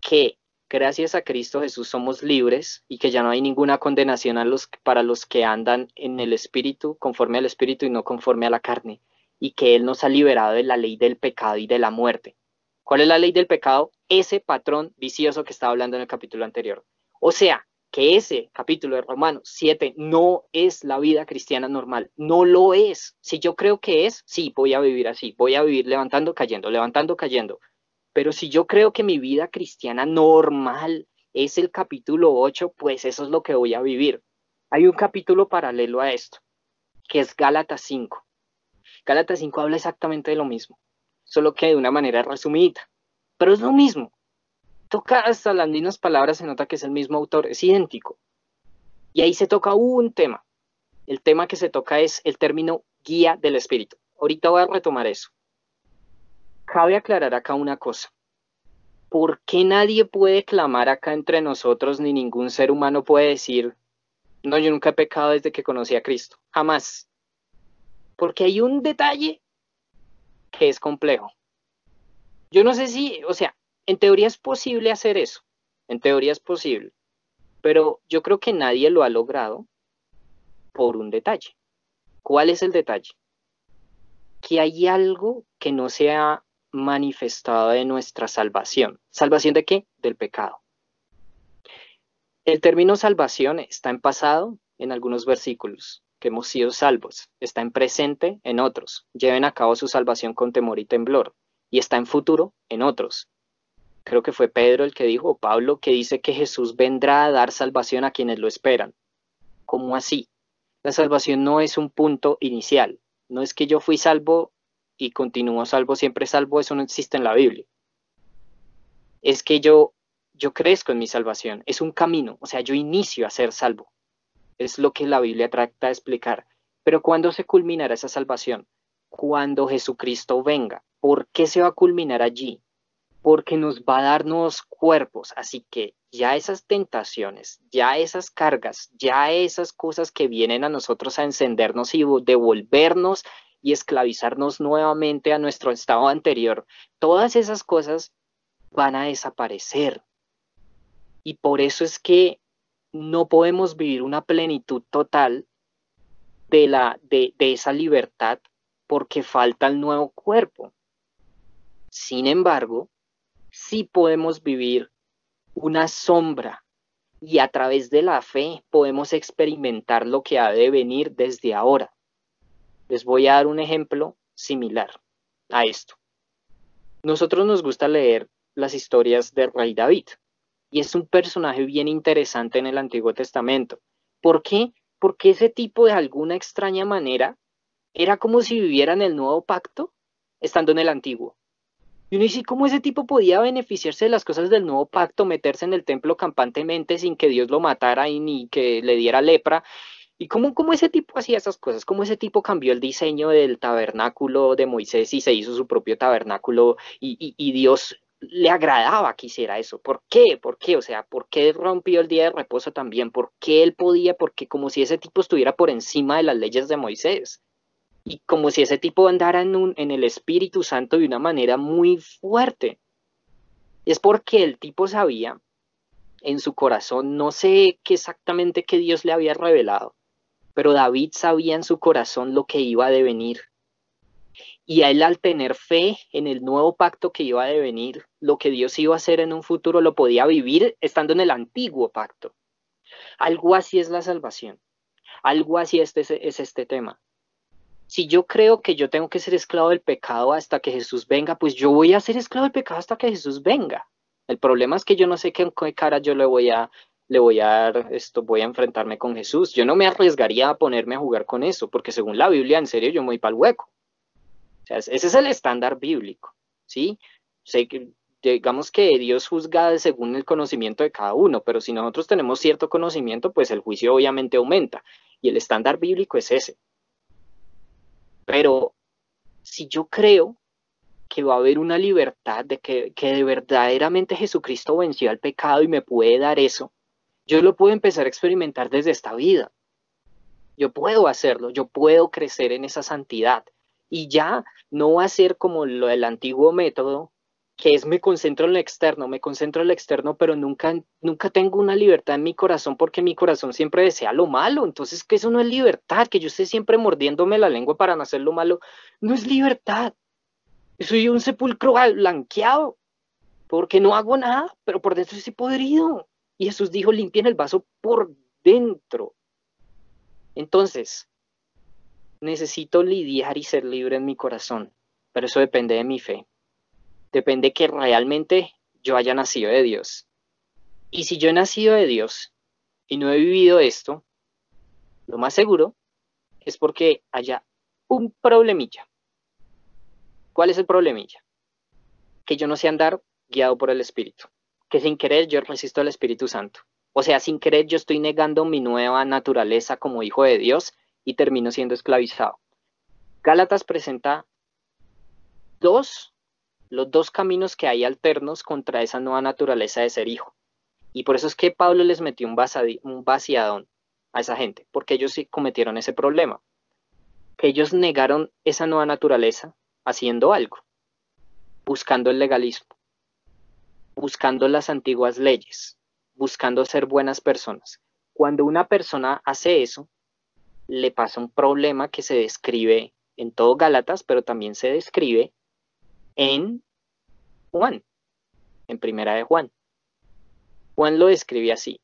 que gracias a Cristo Jesús somos libres y que ya no hay ninguna condenación a los, para los que andan en el Espíritu, conforme al Espíritu y no conforme a la carne, y que Él nos ha liberado de la ley del pecado y de la muerte. ¿Cuál es la ley del pecado? Ese patrón vicioso que estaba hablando en el capítulo anterior. O sea, que ese capítulo de Romanos 7 no es la vida cristiana normal, no lo es. Si yo creo que es, sí, voy a vivir así, voy a vivir levantando, cayendo, levantando, cayendo. Pero si yo creo que mi vida cristiana normal es el capítulo 8, pues eso es lo que voy a vivir. Hay un capítulo paralelo a esto, que es Gálatas 5. Gálatas 5 habla exactamente de lo mismo, solo que de una manera resumida. Pero es lo mismo. Toca hasta las mismas palabras, se nota que es el mismo autor, es idéntico. Y ahí se toca un tema. El tema que se toca es el término guía del espíritu. Ahorita voy a retomar eso. Cabe aclarar acá una cosa. ¿Por qué nadie puede clamar acá entre nosotros ni ningún ser humano puede decir, no, yo nunca he pecado desde que conocí a Cristo? Jamás. Porque hay un detalle que es complejo. Yo no sé si, o sea, en teoría es posible hacer eso. En teoría es posible. Pero yo creo que nadie lo ha logrado por un detalle. ¿Cuál es el detalle? Que hay algo que no se ha manifestada de nuestra salvación. ¿Salvación de qué? Del pecado. El término salvación está en pasado en algunos versículos, hemos sido salvos. Está en presente en otros. Lleven a cabo su salvación con temor y temblor. Y está en futuro en otros. Creo que fue Pedro el que dijo, o Pablo, que dice que Jesús vendrá a dar salvación a quienes lo esperan. ¿Cómo así? La salvación no es un punto inicial. No es que yo fui salvo y continúo salvo, siempre salvo, eso no existe en la Biblia. Es que yo, yo crezco en mi salvación, es un camino, o sea, yo inicio a ser salvo. Es lo que la Biblia trata de explicar. Pero ¿cuándo se culminará esa salvación? Cuando Jesucristo venga. ¿Por qué se va a culminar allí? Porque nos va a dar nuevos cuerpos. Así que ya esas tentaciones, ya esas cargas, ya esas cosas que vienen a nosotros a encendernos y devolvernos y esclavizarnos nuevamente a nuestro estado anterior, todas esas cosas van a desaparecer. Y por eso es que no podemos vivir una plenitud total de, la, de, de esa libertad porque falta el nuevo cuerpo. Sin embargo, sí podemos vivir una sombra y a través de la fe podemos experimentar lo que ha de venir desde ahora. Les voy a dar un ejemplo similar a esto. Nosotros nos gusta leer las historias de Rey David y es un personaje bien interesante en el Antiguo Testamento. ¿Por qué? Porque ese tipo de alguna extraña manera era como si viviera en el nuevo pacto estando en el antiguo. Y uno dice, ¿cómo ese tipo podía beneficiarse de las cosas del nuevo pacto, meterse en el templo campantemente sin que Dios lo matara y ni que le diera lepra? ¿Y cómo, ese tipo hacía esas cosas? ¿Cómo ese tipo cambió el diseño del tabernáculo de Moisés y se hizo su propio tabernáculo y Dios le agradaba que hiciera eso. ¿Por qué? ¿Por qué? O sea, ¿por qué rompió el día de reposo también? ¿Por qué él podía? Porque como si ese tipo estuviera por encima de las leyes de Moisés. Y como si ese tipo andara en, en el Espíritu Santo de una manera muy fuerte. Es porque el tipo sabía en su corazón, no sé qué exactamente qué Dios le había revelado, pero David sabía en su corazón lo que iba a devenir y a él al tener fe en el nuevo pacto que iba a devenir, lo que Dios iba a hacer en un futuro lo podía vivir estando en el antiguo pacto. Algo así es la salvación. Algo así es este, es este tema. Si yo creo que yo tengo que ser esclavo del pecado hasta que Jesús venga, pues yo voy a ser esclavo del pecado hasta que Jesús venga. El problema es que yo no sé qué, qué cara yo le voy a le voy a dar esto, voy a enfrentarme con Jesús. Yo no me arriesgaría a ponerme a jugar con eso, porque según la Biblia, en serio, yo me voy para el hueco ese es el estándar bíblico, ¿sí? digamos que Dios juzga según el conocimiento de cada uno, pero si nosotros tenemos cierto conocimiento, pues el juicio obviamente aumenta. Y el estándar bíblico es ese. Pero si yo creo que va a haber una libertad, de que, que de verdaderamente Jesucristo venció al pecado y me puede dar eso, yo lo puedo empezar a experimentar desde esta vida. Yo puedo hacerlo, yo puedo crecer en esa santidad y ya no va a ser como lo del antiguo método, que es me concentro en lo externo, me concentro en lo externo, pero nunca, nunca tengo una libertad en mi corazón porque mi corazón siempre desea lo malo. Entonces, que eso no es libertad, que yo esté siempre mordiéndome la lengua para no hacer lo malo, no es libertad. Soy un sepulcro blanqueado, porque no hago nada, pero por dentro estoy podrido. Y Jesús dijo, limpien el vaso por dentro. Entonces, necesito lidiar y ser libre en mi corazón, pero eso depende de mi fe. Depende que realmente yo haya nacido de Dios. Y si yo he nacido de Dios y no he vivido esto, lo más seguro es porque haya un problemilla. ¿Cuál es el problemilla? Que yo no sé andar guiado por el Espíritu. Que sin querer yo resisto al Espíritu Santo. O sea, sin querer yo estoy negando mi nueva naturaleza como hijo de Dios y termino siendo esclavizado. Gálatas presenta dos, los dos caminos que hay alternos contra esa nueva naturaleza de ser hijo. Y por eso es que Pablo les metió un, un vaciadón a esa gente, porque ellos sí cometieron ese problema. Que ellos negaron esa nueva naturaleza haciendo algo, buscando el legalismo, buscando las antiguas leyes, buscando ser buenas personas. Cuando una persona hace eso, le pasa un problema que se describe en todo Gálatas, pero también se describe en Juan, en Primera de Juan. Juan lo describe así,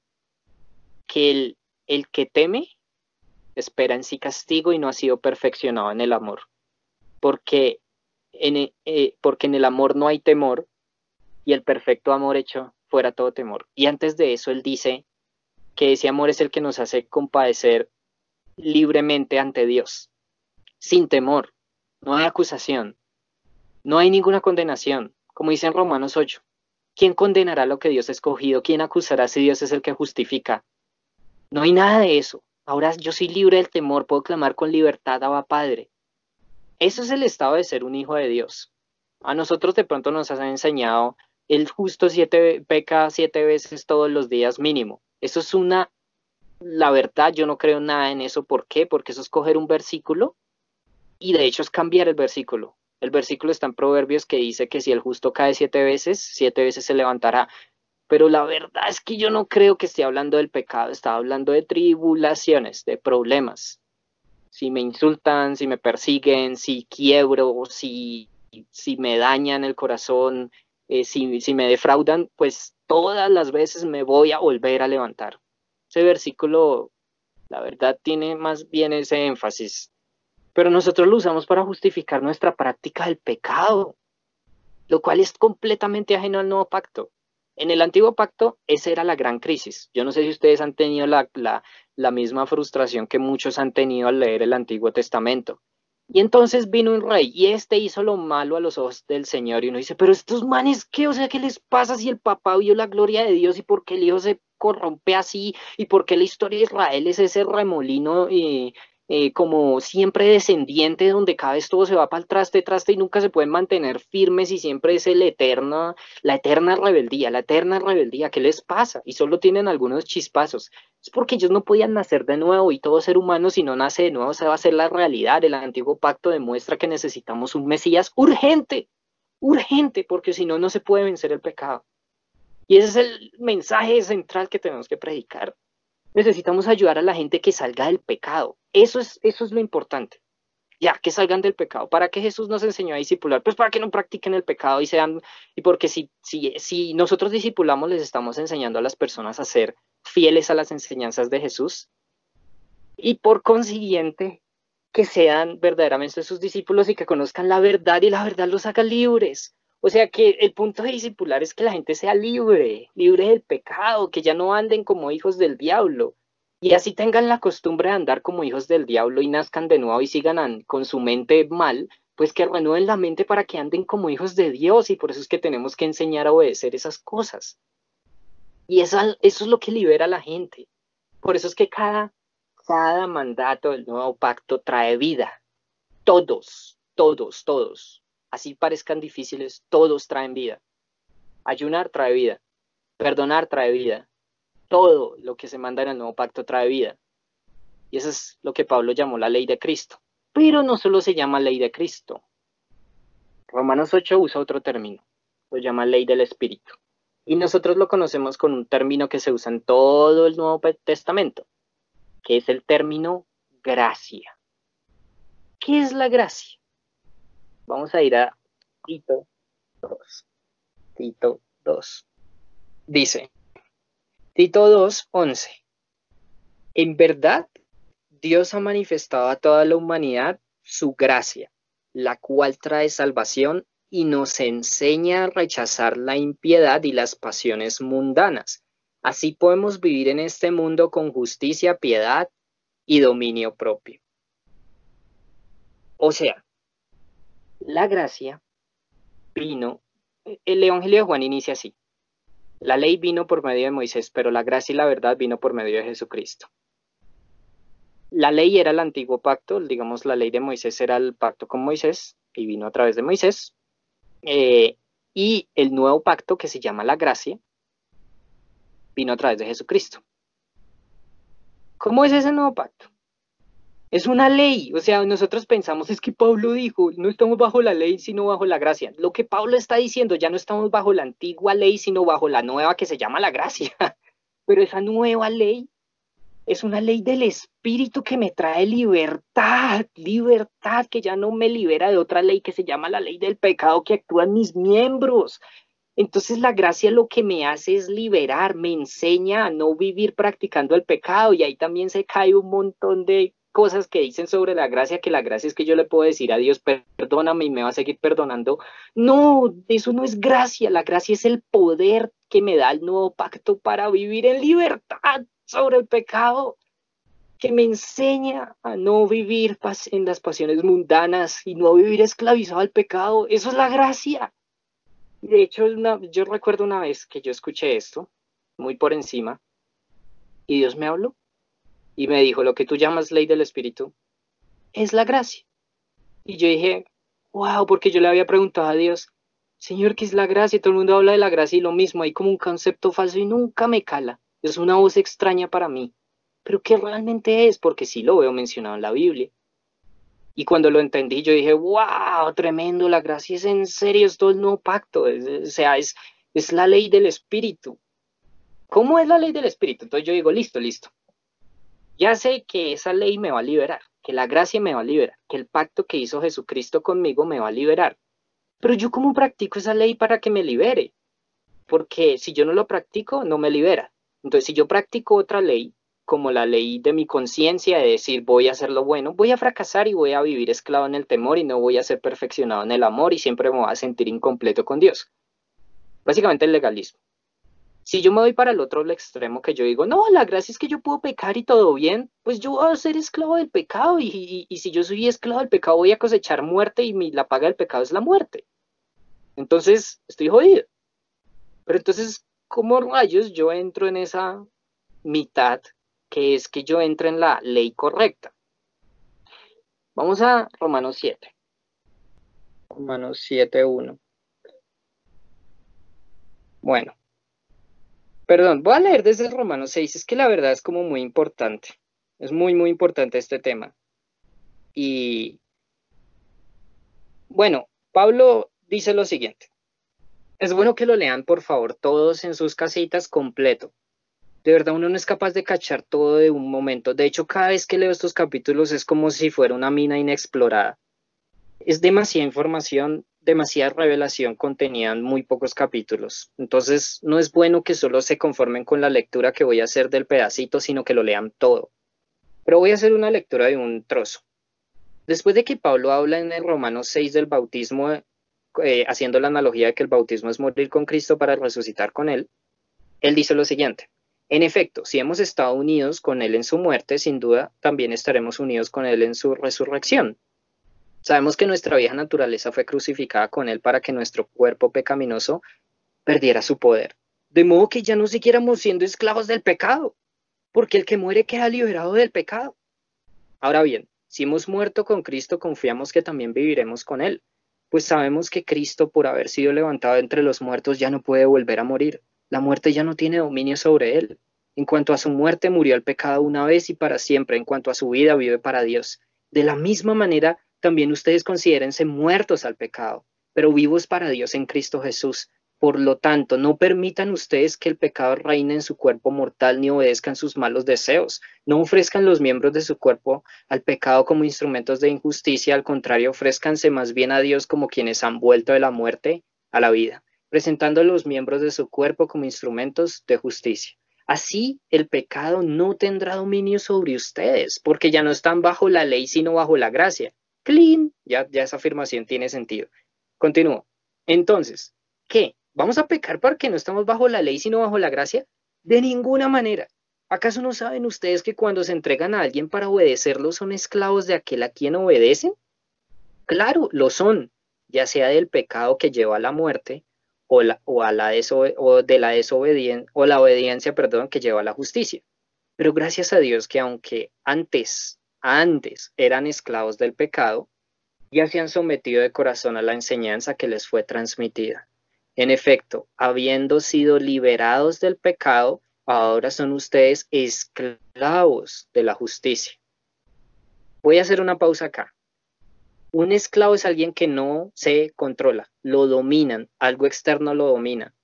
que el, el que teme espera en sí castigo y no ha sido perfeccionado en el amor, porque en, eh, porque en el amor no hay temor y el perfecto amor hecho fuera todo temor. Y antes de eso él dice que ese amor es el que nos hace compadecer libremente ante Dios, sin temor. No hay acusación, no hay ninguna condenación, como dice en Romanos 8. ¿Quién condenará lo que Dios ha escogido? ¿Quién acusará si Dios es el que justifica? No hay nada de eso. Ahora yo soy libre del temor, puedo clamar con libertad, a Padre. Eso es el estado de ser un hijo de Dios. A nosotros de pronto nos han enseñado el justo siete, peca siete veces todos los días mínimo. Eso es una la verdad yo no creo nada en eso. ¿Por qué? Porque eso es coger un versículo y de hecho es cambiar el versículo. El versículo está en Proverbios que dice que si el justo cae siete veces, siete veces se levantará. Pero la verdad es que yo no creo que esté hablando del pecado, está hablando de tribulaciones, de problemas. Si me insultan, si me persiguen, si quiebro, si, me dañan el corazón, eh, si, si me defraudan, pues todas las veces me voy a volver a levantar ese versículo, la verdad, tiene más bien ese énfasis. Pero nosotros lo usamos para justificar nuestra práctica del pecado, lo cual es completamente ajeno al nuevo pacto. En el antiguo pacto, esa era la gran crisis. Yo no sé si ustedes han tenido la, la, la misma frustración que muchos han tenido al leer el Antiguo Testamento. Y entonces vino un rey y este hizo lo malo a los ojos del Señor. Y uno dice, pero estos manes, ¿qué? O sea, ¿qué les pasa si el papá vio la gloria de Dios y por qué el hijo se corrompe así? ¿Y por qué la historia de Israel es ese remolino eh, eh, como siempre descendiente, donde cada vez todo se va para el traste, traste y nunca se pueden mantener firmes y siempre es el eterna, la eterna rebeldía, la eterna rebeldía, ¿qué les pasa? Y solo tienen algunos chispazos. Es porque ellos no podían nacer de nuevo y todo ser humano si no nace de nuevo se va a hacer la realidad. El antiguo pacto demuestra que necesitamos un Mesías urgente, urgente, porque si no, no se puede vencer el pecado. Y ese es el mensaje central que tenemos que predicar. Necesitamos ayudar a la gente que salga del pecado. Eso es, eso es lo importante. Ya, que salgan del pecado. ¿Para qué Jesús nos enseñó a discipular? Pues para que no practiquen el pecado y sean, y porque si, si, si nosotros discipulamos, les estamos enseñando a las personas a ser fieles a las enseñanzas de Jesús. Y por consiguiente, que sean verdaderamente sus discípulos y que conozcan la verdad y la verdad los haga libres. O sea que el punto de discipular es que la gente sea libre, libre del pecado, que ya no anden como hijos del diablo. Y así tengan la costumbre de andar como hijos del diablo y nazcan de nuevo y sigan con su mente mal, pues que renueven la mente para que anden como hijos de Dios y por eso es que tenemos que enseñar a obedecer esas cosas. Y eso, eso es lo que libera a la gente. Por eso es que cada, cada mandato del nuevo pacto trae vida. Todos, todos, todos así parezcan difíciles, todos traen vida. Ayunar trae vida, perdonar trae vida, todo lo que se manda en el nuevo pacto trae vida. Y eso es lo que Pablo llamó la ley de Cristo. Pero no solo se llama ley de Cristo. Romanos 8 usa otro término, lo llama ley del Espíritu. Y nosotros lo conocemos con un término que se usa en todo el Nuevo Testamento, que es el término gracia. ¿Qué es la gracia? Vamos a ir a Tito 2. Tito 2. Dice, Tito 2, 11. En verdad, Dios ha manifestado a toda la humanidad su gracia, la cual trae salvación y nos enseña a rechazar la impiedad y las pasiones mundanas. Así podemos vivir en este mundo con justicia, piedad y dominio propio. O sea, la gracia vino, el Evangelio de Juan inicia así. La ley vino por medio de Moisés, pero la gracia y la verdad vino por medio de Jesucristo. La ley era el antiguo pacto, digamos, la ley de Moisés era el pacto con Moisés y vino a través de Moisés. Eh, y el nuevo pacto que se llama la gracia vino a través de Jesucristo. ¿Cómo es ese nuevo pacto? Es una ley, o sea, nosotros pensamos, es que Pablo dijo, no estamos bajo la ley, sino bajo la gracia. Lo que Pablo está diciendo, ya no estamos bajo la antigua ley, sino bajo la nueva que se llama la gracia. Pero esa nueva ley es una ley del Espíritu que me trae libertad, libertad que ya no me libera de otra ley que se llama la ley del pecado que actúa en mis miembros. Entonces la gracia lo que me hace es liberar, me enseña a no vivir practicando el pecado y ahí también se cae un montón de cosas que dicen sobre la gracia, que la gracia es que yo le puedo decir a Dios, perdóname y me va a seguir perdonando. No, eso no es gracia, la gracia es el poder que me da el nuevo pacto para vivir en libertad sobre el pecado, que me enseña a no vivir en las pasiones mundanas y no vivir esclavizado al pecado. Eso es la gracia. De hecho, yo recuerdo una vez que yo escuché esto, muy por encima, y Dios me habló y me dijo, lo que tú llamas ley del espíritu es la gracia. Y yo dije, wow, porque yo le había preguntado a Dios, Señor, ¿qué es la gracia? Todo el mundo habla de la gracia y lo mismo, hay como un concepto falso y nunca me cala. Es una voz extraña para mí. Pero ¿qué realmente es? Porque sí lo veo mencionado en la Biblia. Y cuando lo entendí, yo dije, wow, tremendo, la gracia es en serio, es todo el nuevo pacto, o sea, es, es la ley del Espíritu. ¿Cómo es la ley del Espíritu? Entonces yo digo, listo, listo. Ya sé que esa ley me va a liberar, que la gracia me va a liberar, que el pacto que hizo Jesucristo conmigo me va a liberar. Pero yo cómo practico esa ley para que me libere? Porque si yo no lo practico, no me libera. Entonces, si yo practico otra ley, como la ley de mi conciencia de decir voy a hacer lo bueno, voy a fracasar y voy a vivir esclavo en el temor y no voy a ser perfeccionado en el amor y siempre me voy a sentir incompleto con Dios. Básicamente el legalismo. Si yo me voy para el otro extremo que yo digo, no, la gracia es que yo puedo pecar y todo bien, pues yo voy a ser esclavo del pecado y, si yo soy esclavo del pecado voy a cosechar muerte y mi, la paga del pecado es la muerte. Entonces, estoy jodido. Pero entonces, ¿cómo rayos yo entro en esa mitad que es que yo entre en la ley correcta? Vamos a Romanos 7. Romanos 7.1. Bueno, perdón, voy a leer desde el Romanos 6, es que la verdad es como muy importante, es muy, muy importante este tema. Y bueno, Pablo dice lo siguiente, es bueno que lo lean por favor todos en sus casitas completo. De verdad uno no es capaz de cachar todo de un momento. De hecho, cada vez que leo estos capítulos es como si fuera una mina inexplorada. Es demasiada información demasiada revelación contenida en muy pocos capítulos. Entonces, no es bueno que solo se conformen con la lectura que voy a hacer del pedacito, sino que lo lean todo. Pero voy a hacer una lectura de un trozo. Después de que Pablo habla en el Romano 6 del bautismo, eh, haciendo la analogía de que el bautismo es morir con Cristo para resucitar con Él, él dice lo siguiente. En efecto, si hemos estado unidos con Él en su muerte, sin duda también estaremos unidos con Él en su resurrección. Sabemos que nuestra vieja naturaleza fue crucificada con Él para que nuestro cuerpo pecaminoso perdiera su poder. De modo que ya no siguiéramos siendo esclavos del pecado, porque el que muere queda liberado del pecado. Ahora bien, si hemos muerto con Cristo, confiamos que también viviremos con Él, pues sabemos que Cristo, por haber sido levantado entre los muertos, ya no puede volver a morir. La muerte ya no tiene dominio sobre Él. En cuanto a su muerte, murió el pecado una vez y para siempre. En cuanto a su vida, vive para Dios. De la misma manera, también ustedes considérense muertos al pecado, pero vivos para Dios en Cristo Jesús. Por lo tanto, no permitan ustedes que el pecado reine en su cuerpo mortal ni obedezcan sus malos deseos. No ofrezcan los miembros de su cuerpo al pecado como instrumentos de injusticia, al contrario, ofrézcanse más bien a Dios como quienes han vuelto de la muerte a la vida, presentando los miembros de su cuerpo como instrumentos de justicia. Así el pecado no tendrá dominio sobre ustedes, porque ya no están bajo la ley, sino bajo la gracia clean, ya, ya esa afirmación tiene sentido. Continúo. Entonces, ¿qué? ¿Vamos a pecar porque no estamos bajo la ley, sino bajo la gracia? De ninguna manera. ¿Acaso no saben ustedes que cuando se entregan a alguien para obedecerlo son esclavos de aquel a quien obedecen? Claro, lo son, ya sea del pecado que lleva a la muerte o, la, o, a la o de la desobediencia o la obediencia, perdón, que lleva a la justicia. Pero gracias a Dios que aunque antes antes eran esclavos del pecado, ya se sometido de corazón a la enseñanza que les fue transmitida. En efecto, habiendo sido liberados del pecado, ahora son ustedes esclavos de la justicia. Voy a hacer una pausa acá. Un esclavo es alguien que no se controla, lo dominan, algo externo lo domina.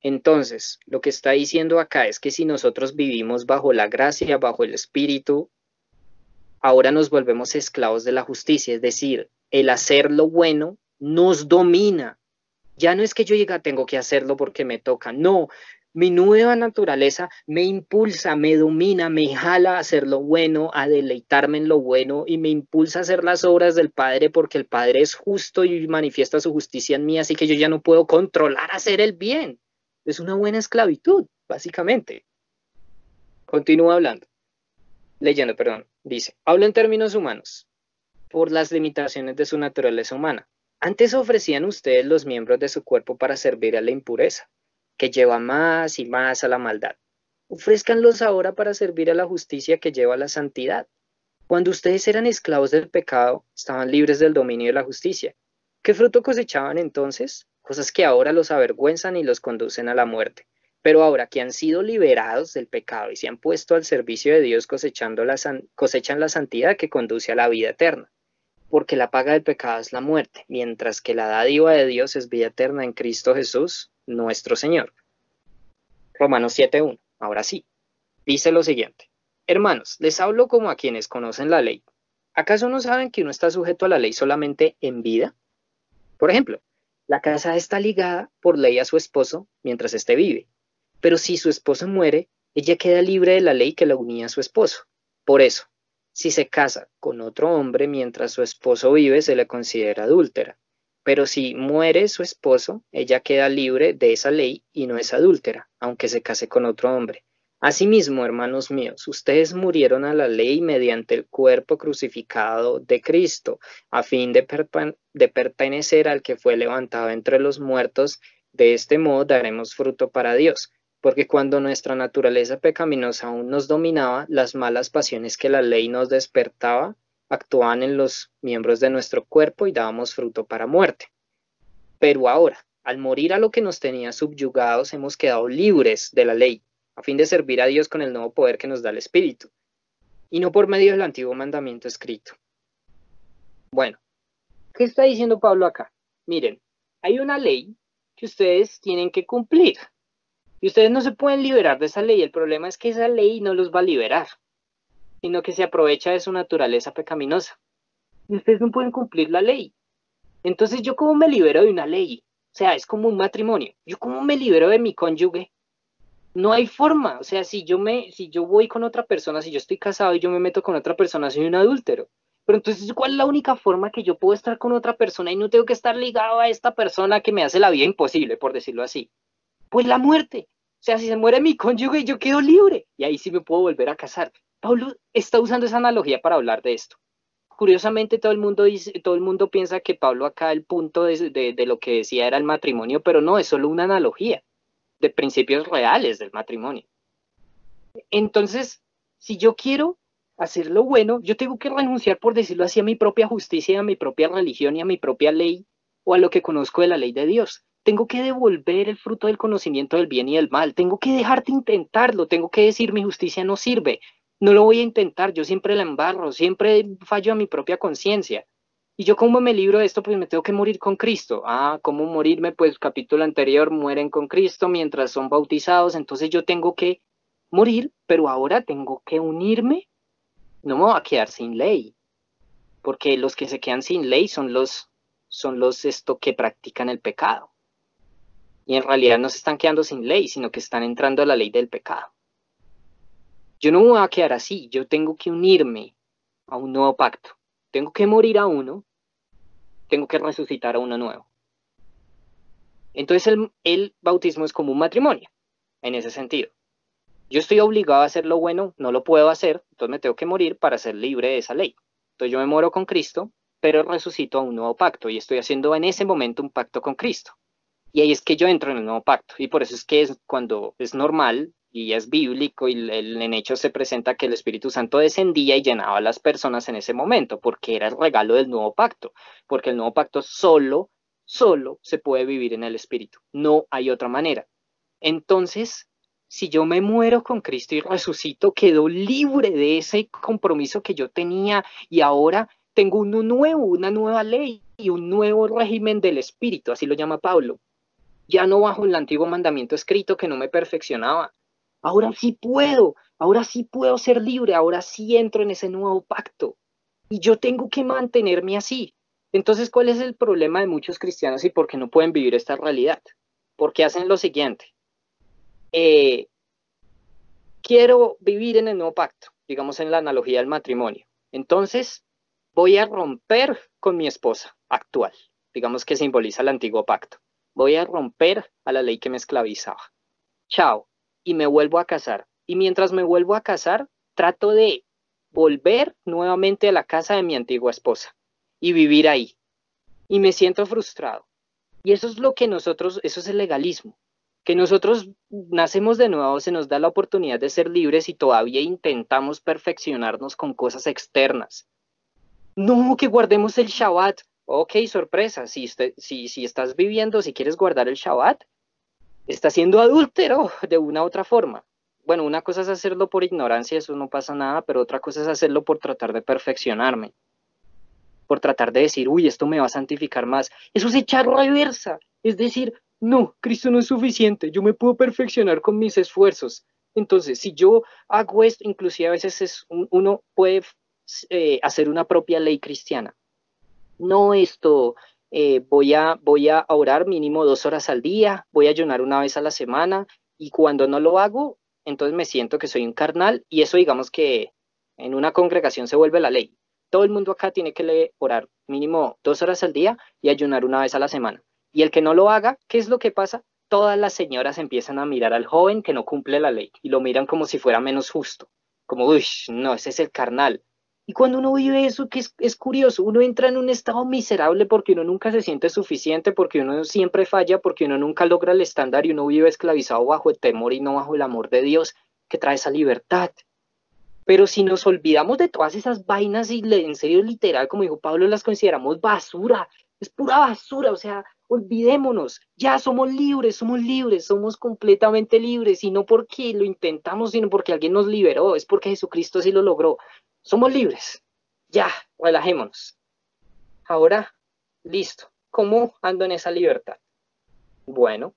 Entonces, lo que está diciendo acá es que si nosotros vivimos bajo la gracia, bajo el Espíritu, ahora nos volvemos esclavos de la justicia, es decir, el hacer lo bueno nos domina. Ya no es que yo diga tengo que hacerlo porque me toca, no, mi nueva naturaleza me impulsa, me domina, me jala a hacer lo bueno, a deleitarme en lo bueno y me impulsa a hacer las obras del Padre porque el Padre es justo y manifiesta su justicia en mí, así que yo ya no puedo controlar hacer el bien. Es una buena esclavitud, básicamente. Continúa hablando leyendo, perdón, dice, habla en términos humanos, por las limitaciones de su naturaleza humana. Antes ofrecían ustedes los miembros de su cuerpo para servir a la impureza, que lleva más y más a la maldad. Ofrézcanlos ahora para servir a la justicia que lleva a la santidad. Cuando ustedes eran esclavos del pecado, estaban libres del dominio de la justicia. ¿Qué fruto cosechaban entonces? Cosas que ahora los avergüenzan y los conducen a la muerte. Pero ahora que han sido liberados del pecado y se han puesto al servicio de Dios cosechando la cosechan la santidad que conduce a la vida eterna. Porque la paga del pecado es la muerte, mientras que la dádiva de Dios es vida eterna en Cristo Jesús, nuestro Señor. Romanos 7.1. Ahora sí. Dice lo siguiente. Hermanos, les hablo como a quienes conocen la ley. ¿Acaso no saben que uno está sujeto a la ley solamente en vida? Por ejemplo, la casa está ligada por ley a su esposo mientras éste vive pero si su esposo muere, ella queda libre de la ley que la unía a su esposo. Por eso, si se casa con otro hombre mientras su esposo vive, se le considera adúltera. Pero si muere su esposo, ella queda libre de esa ley y no es adúltera, aunque se case con otro hombre. Asimismo, hermanos míos, ustedes murieron a la ley mediante el cuerpo crucificado de Cristo, a fin de, de, pertenecer al que fue levantado entre los muertos. De este modo daremos fruto para Dios, porque cuando nuestra naturaleza pecaminosa aún nos dominaba, las malas pasiones que la ley nos despertaba actuaban en los miembros de nuestro cuerpo y dábamos fruto para muerte. Pero ahora, al morir a lo que nos tenía subyugados, hemos quedado libres de la ley, a fin de servir a Dios con el nuevo poder que nos da el Espíritu, y no por medio del antiguo mandamiento escrito. Bueno, ¿qué está diciendo Pablo acá? Miren, hay una ley que ustedes tienen que cumplir. Y ustedes no se pueden liberar de esa ley. El problema es que esa ley no los va a liberar sino que se aprovecha de su naturaleza pecaminosa. Y ustedes no pueden cumplir la ley. Entonces, ¿yo cómo me libero de una ley? O sea, es como un matrimonio. ¿Yo cómo me libero de mi cónyuge? No hay forma. O sea, si yo, me, si yo voy con otra persona, si yo estoy casado y yo me meto con otra persona, soy un adúltero. Pero entonces, ¿cuál es la única forma que yo puedo estar con otra persona y no tengo que estar ligado a esta persona que me hace la vida imposible, por decirlo así? Pues la muerte. O sea, si se muere mi cónyuge, yo quedo libre. Y ahí sí me puedo volver a casar. Pablo está usando esa analogía para hablar de esto. Curiosamente, todo el mundo, dice, todo el mundo piensa que Pablo acá el punto de, lo que decía era el matrimonio, pero no, es solo una analogía de principios reales del matrimonio. Entonces, si yo quiero hacer lo bueno, yo tengo que renunciar, por decirlo así, a mi propia justicia, a mi propia religión y a mi propia ley o a lo que conozco de la ley de Dios. Tengo que devolver el fruto del conocimiento del bien y del mal. Tengo que dejar de intentarlo. Tengo que decir mi justicia no sirve no lo voy a intentar, yo siempre la embarro, siempre fallo a mi propia conciencia. Y yo como me libro de esto, pues me tengo que morir con Cristo. Ah, ¿cómo morirme? Pues capítulo anterior, mueren con Cristo mientras son bautizados, entonces yo tengo que morir, pero ahora tengo que unirme. No me voy a quedar sin ley, porque los que se quedan sin ley son los, son los esto que practican el pecado. En realidad no se están quedando sin ley, sino que están entrando a la ley del pecado. Yo no voy a quedar así, yo tengo que unirme a un nuevo pacto. Tengo que morir a uno, tengo que resucitar a uno nuevo. Entonces el, el bautismo es como un matrimonio, en ese sentido. Yo estoy obligado a hacer lo bueno, no lo puedo hacer, entonces me tengo que morir para ser libre de esa ley. Entonces yo me muero con Cristo, pero resucito a un nuevo pacto y estoy haciendo en ese momento un pacto con Cristo. Y ahí es que yo entro en el nuevo pacto. Y por eso es que es cuando es normal y es bíblico y en hecho se presenta que el Espíritu Santo descendía y llenaba a las personas en ese momento, porque era el regalo del nuevo pacto, porque el nuevo pacto solo, solo se puede vivir en el Espíritu, no hay otra manera. Entonces, si yo me muero con Cristo y resucito, quedo libre de ese compromiso que yo tenía y ahora tengo uno nuevo, una nueva ley y un nuevo régimen del Espíritu, así lo llama Pablo. Ya no bajo el antiguo mandamiento escrito que no me perfeccionaba, Ahora sí puedo, ahora sí puedo ser libre, ahora sí entro en ese nuevo pacto. Y yo tengo que mantenerme así. Entonces, ¿cuál es el problema de muchos cristianos y por qué no pueden vivir esta realidad? Porque hacen lo siguiente. Eh, quiero vivir en el nuevo pacto, digamos en la analogía del matrimonio. Entonces, voy a romper con mi esposa actual, digamos que simboliza el antiguo pacto. Voy a romper a la ley que me esclavizaba. Chao, y me vuelvo a casar. Y mientras me vuelvo a casar, trato de volver nuevamente a la casa de mi antigua esposa y vivir ahí. Y me siento frustrado. Y eso es lo que nosotros, eso es el legalismo, que nosotros nacemos de nuevo, se nos da la oportunidad de ser libres y todavía intentamos perfeccionarnos con cosas externas. No, que guardemos el Shabbat. Ok, sorpresa, si, si, si estás viviendo, si quieres guardar el Shabbat, está siendo adúltero de una u otra forma. Bueno, una cosa es hacerlo por ignorancia, eso no pasa nada, pero otra cosa es hacerlo por tratar de perfeccionarme, por tratar de decir, uy, esto me va a santificar más. Eso es echar reversa, es decir, no, Cristo no es suficiente, yo me puedo perfeccionar con mis esfuerzos. Entonces, si yo hago esto, inclusive a veces es, uno puede eh, hacer una propia ley cristiana. No esto, eh, voy, a, voy a orar mínimo dos horas al día, voy a ayunar una vez a la semana y cuando no lo hago, entonces me siento que soy un carnal y eso digamos que en una congregación se vuelve la ley. todo el mundo acá tiene que orar mínimo dos horas al día y ayunar una vez a la semana. Y el que no lo haga, ¿qué es lo que pasa? Todas las señoras empiezan a mirar al joven que no cumple la ley y lo miran como si fuera menos justo. Como, uy, no, ese es el carnal. Y cuando uno vive eso, que es, es, curioso, uno entra en un estado miserable porque uno nunca se siente suficiente, porque uno siempre falla, porque uno nunca logra el estándar y uno vive esclavizado bajo el temor y no bajo el amor de Dios que trae esa libertad. Pero si nos olvidamos de todas esas vainas y en serio literal, como dijo Pablo, las consideramos basura, es pura basura, o sea, olvidémonos, ya somos libres, somos libres, somos completamente libres y no porque lo intentamos, sino porque alguien nos liberó, es porque Jesucristo sí lo logró. Somos libres. Ya, relajémonos. Ahora, listo. ¿Cómo ando en esa libertad? Bueno,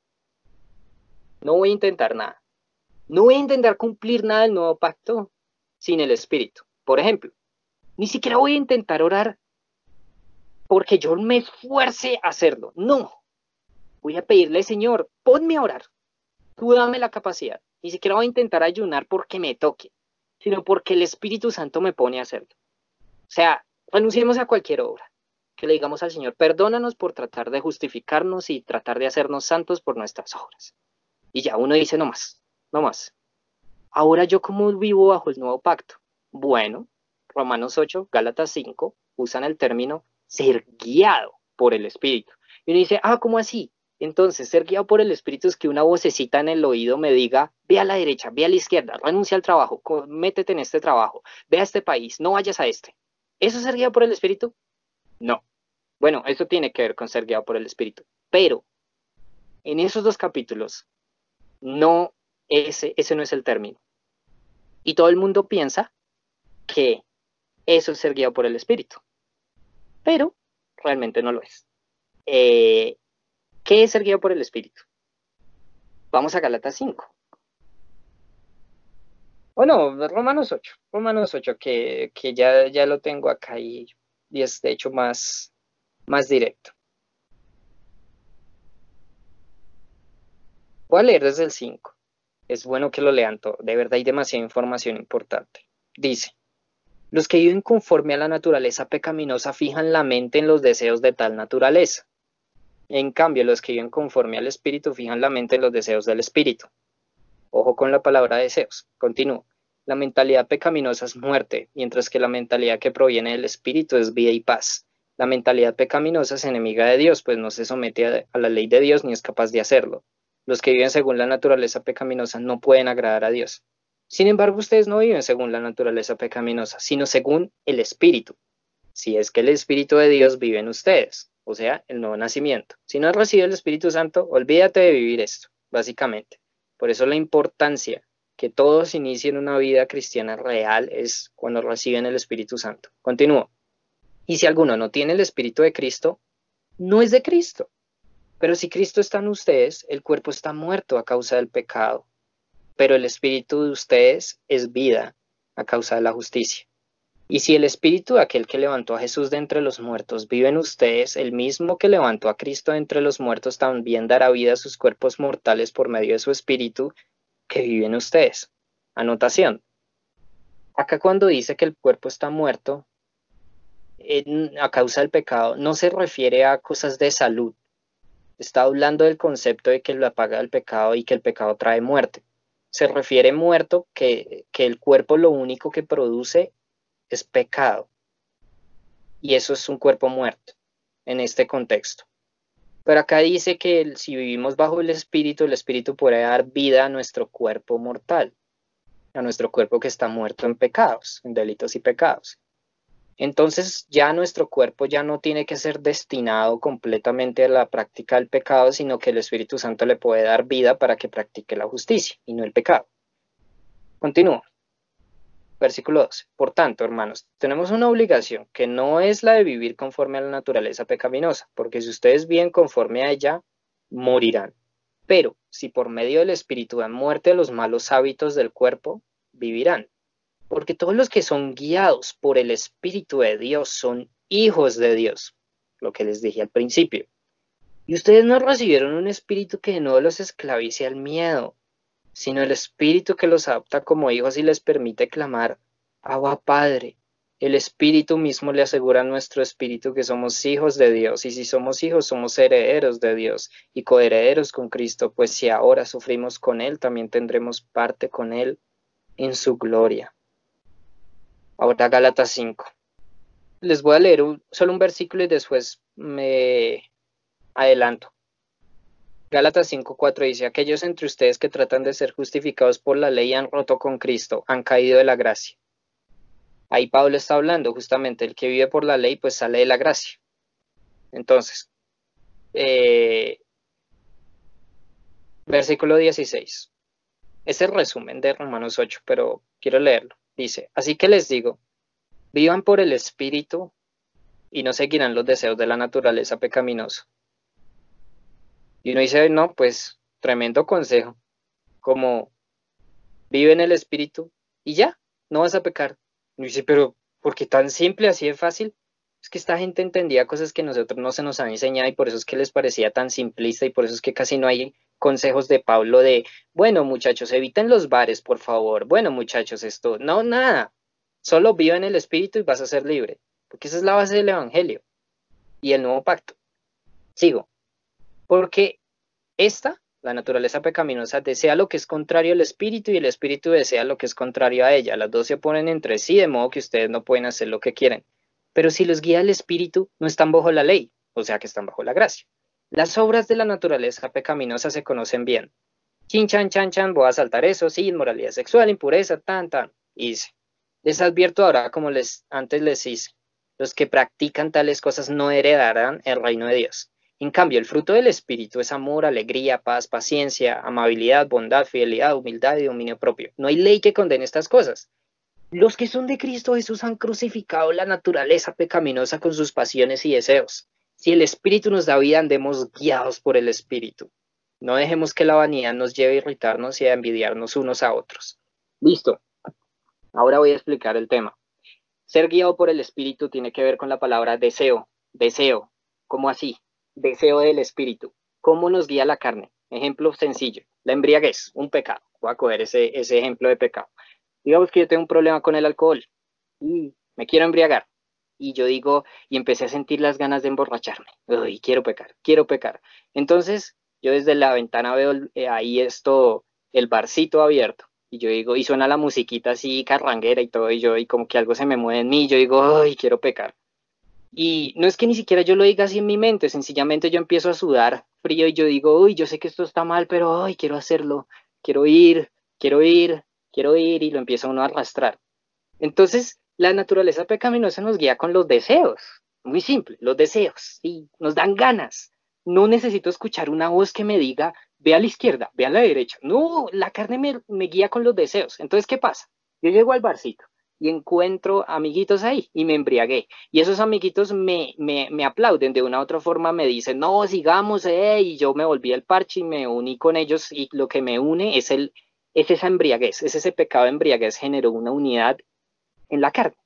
no voy a intentar nada. No voy a intentar cumplir nada del nuevo pacto sin el Espíritu. Por ejemplo, ni siquiera voy a intentar orar porque yo me esfuerce a hacerlo. No. Voy a pedirle, Señor, ponme a orar. Tú dame la capacidad. Ni siquiera voy a intentar ayunar porque me toque sino porque el Espíritu Santo me pone a hacerlo. O sea, renunciemos a cualquier obra. Que le digamos al Señor, perdónanos por tratar de justificarnos y tratar de hacernos santos por nuestras obras. Y ya uno dice, no más, no más. Ahora yo cómo vivo bajo el nuevo pacto. Bueno, Romanos 8, Gálatas 5 usan el término ser guiado por el Espíritu. Y uno dice, ah, ¿cómo así? Entonces, ser guiado por el Espíritu es que una vocecita en el oído me diga, ve a la derecha, ve a la izquierda, renuncia al trabajo, métete en este trabajo, ve a este país, no vayas a este. ¿Eso es ser guiado por el Espíritu? No. Bueno, eso tiene que ver con ser guiado por el Espíritu. Pero en esos dos capítulos, no, ese, ese no es el término. Y todo el mundo piensa que eso es ser guiado por el Espíritu. Pero realmente no lo es. Eh, ¿Qué es ser guiado por el Espíritu? Vamos a Galatas 5. Bueno, Romanos 8. Romanos 8, que, ya, ya lo tengo acá y, y es de hecho más, más directo. Voy a leer desde el 5. Es bueno que lo lean todo. De verdad hay demasiada información importante. Dice, los que viven conforme a la naturaleza pecaminosa fijan la mente en los deseos de tal naturaleza en cambio, los que viven conforme al espíritu fijan la mente en los deseos del espíritu. Ojo con la palabra deseos. Continúo. La mentalidad pecaminosa es muerte, mientras que la mentalidad que proviene del espíritu es vida y paz. La mentalidad pecaminosa es enemiga de Dios, pues no se somete a, la ley de Dios ni es capaz de hacerlo. Los que viven según la naturaleza pecaminosa no pueden agradar a Dios. Sin embargo, ustedes no viven según la naturaleza pecaminosa, sino según el espíritu. Si es que el espíritu de Dios vive en ustedes o sea, el nuevo nacimiento. Si no has recibido el Espíritu Santo, olvídate de vivir esto, básicamente. Por eso la importancia que todos inicien una vida cristiana real es cuando reciben el Espíritu Santo. Continúo. Y si alguno no tiene el Espíritu de Cristo, no es de Cristo. Pero si Cristo está en ustedes, el cuerpo está muerto a causa del pecado, pero el Espíritu de ustedes es vida a causa de la justicia. Y si el espíritu de aquel que levantó a Jesús de entre los muertos vive en ustedes, el mismo que levantó a Cristo de entre los muertos también dará vida a sus cuerpos mortales por medio de su espíritu que vive en ustedes. Anotación. Acá cuando dice que el cuerpo está muerto a causa del pecado, no se refiere a cosas de salud. Está hablando del concepto de que lo apaga el pecado y que el pecado trae muerte. Se refiere muerto que, que el cuerpo lo único que produce es pecado. Y eso es un cuerpo muerto en este contexto. Pero acá dice que si vivimos bajo el Espíritu, el Espíritu puede dar vida a nuestro cuerpo mortal, a nuestro cuerpo que está muerto en pecados, en delitos y pecados. Entonces ya nuestro cuerpo ya no tiene que ser destinado completamente a la práctica del pecado, sino que el Espíritu Santo le puede dar vida para que practique la justicia y no el pecado. Continúo. Versículo 12. Por tanto, hermanos, tenemos una obligación que no es la de vivir conforme a la naturaleza pecaminosa, porque si ustedes viven conforme a ella, morirán. Pero si por medio del Espíritu dan muerte a los malos hábitos del cuerpo, vivirán. Porque todos los que son guiados por el Espíritu de Dios son hijos de Dios, lo que les dije al principio. Y ustedes no recibieron un espíritu que no los esclavice al miedo, sino el Espíritu que los adopta como hijos y les permite clamar, Abba Padre. el Espíritu mismo le asegura a nuestro Espíritu que somos hijos de Dios, y si somos hijos, somos herederos de Dios y coherederos con Cristo, pues si ahora sufrimos con Él, también tendremos parte con Él en su gloria. Ahora Gálatas 5. Les voy a leer solo un versículo y después me adelanto. Gálatas 5:4 dice, aquellos entre ustedes que tratan de ser justificados por la ley han roto con Cristo, han caído de la gracia. Ahí Pablo está hablando justamente, el que vive por la ley pues sale de la gracia. Entonces, eh, versículo 16. Es el resumen de Romanos 8, pero quiero leerlo. Dice, así que les digo, vivan por el Espíritu y no seguirán los deseos de la naturaleza pecaminosa. Y uno dice, no, pues tremendo consejo, como vive en el Espíritu y ya, no vas a pecar. Y dice, pero ¿por qué tan simple, así de fácil? Es que esta gente entendía cosas que nosotros no se nos han enseñado y por eso es que les parecía tan simplista y por eso es que casi no hay consejos de Pablo de, bueno muchachos, eviten los bares, por favor, bueno muchachos, esto, no, nada, solo vive en el Espíritu y vas a ser libre, porque esa es la base del Evangelio y el nuevo pacto. Sigo, porque esta la naturaleza pecaminosa desea lo que es contrario al espíritu y el espíritu desea lo que es contrario a ella. Las dos se oponen entre sí, de modo que ustedes no pueden hacer lo que quieren. Pero si los guía el espíritu, no están bajo la ley, o sea que están bajo la gracia. Las obras de la naturaleza pecaminosa se conocen bien. Chin, chan, chan, chan, voy a saltar eso, sí, inmoralidad sexual, impureza, tan, tan. Hice. Les advierto ahora, como les antes les hice, los que practican tales cosas no heredarán el reino de Dios. En cambio, el fruto del Espíritu es amor, alegría, paz, paciencia, amabilidad, bondad, fidelidad, humildad y dominio propio. No hay ley que condene estas cosas. Los que son de Cristo Jesús han crucificado la naturaleza pecaminosa con sus pasiones y deseos. Si el Espíritu nos da vida, andemos guiados por el Espíritu. No dejemos que la vanidad nos lleve a irritarnos y a envidiarnos unos a otros. Listo. Ahora voy a explicar el tema. Ser guiado por el Espíritu tiene que ver con la palabra deseo. Deseo. ¿Cómo así? Deseo del espíritu. ¿Cómo nos guía la carne? Ejemplo sencillo, la embriaguez, un pecado. Voy a coger ese, ese ejemplo de pecado. Digamos que yo tengo un problema con el alcohol y me quiero embriagar. Y yo digo, y empecé a sentir las ganas de emborracharme. Uy, quiero pecar, quiero pecar. Entonces, yo desde la ventana veo eh, ahí esto, el barcito abierto. Y yo digo, y suena la musiquita así carranguera y todo, y yo, y como que algo se me mueve en mí, y yo digo, uy, quiero pecar. Y no es que ni siquiera yo lo diga así en mi mente, sencillamente yo empiezo a sudar frío y yo digo, uy, yo sé que esto está mal, pero ay, quiero hacerlo, quiero ir, quiero ir, quiero ir y lo empieza uno a arrastrar. Entonces, la naturaleza pecaminosa nos guía con los deseos, muy simple, los deseos, y nos dan ganas. No necesito escuchar una voz que me diga, ve a la izquierda, ve a la derecha. No, la carne me, me guía con los deseos. Entonces, ¿qué pasa? Yo llego al barcito y encuentro amiguitos ahí y me embriagué. Y esos amiguitos me, me, me aplauden de una u otra forma, me dicen, no, sigamos, eh, y yo me volví al parche y me uní con ellos y lo que me une es, el, es esa embriaguez, es ese pecado de embriaguez generó una unidad en la carne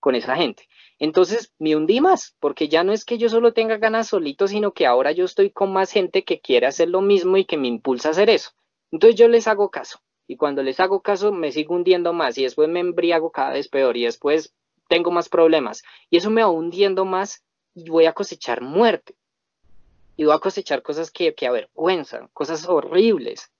con esa gente. Entonces me hundí más, porque ya no es que yo solo tenga ganas solito, sino que ahora yo estoy con más gente que quiere hacer lo mismo y que me impulsa a hacer eso. Entonces yo les hago caso y cuando les hago caso me sigo hundiendo más y después me embriago cada vez peor y después tengo más problemas y eso me va hundiendo más y voy a cosechar muerte y voy a cosechar cosas que, que avergüenzan, cosas horribles.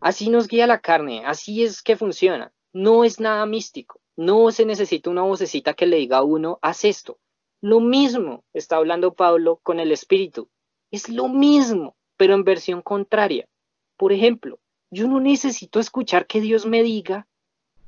Así nos guía la carne, así es que funciona. No es nada místico, no se necesita una vocecita que le diga a uno, haz esto. Lo mismo está hablando Pablo con el Espíritu. Es lo mismo, pero en versión contraria. Por ejemplo, yo no necesito escuchar que Dios me diga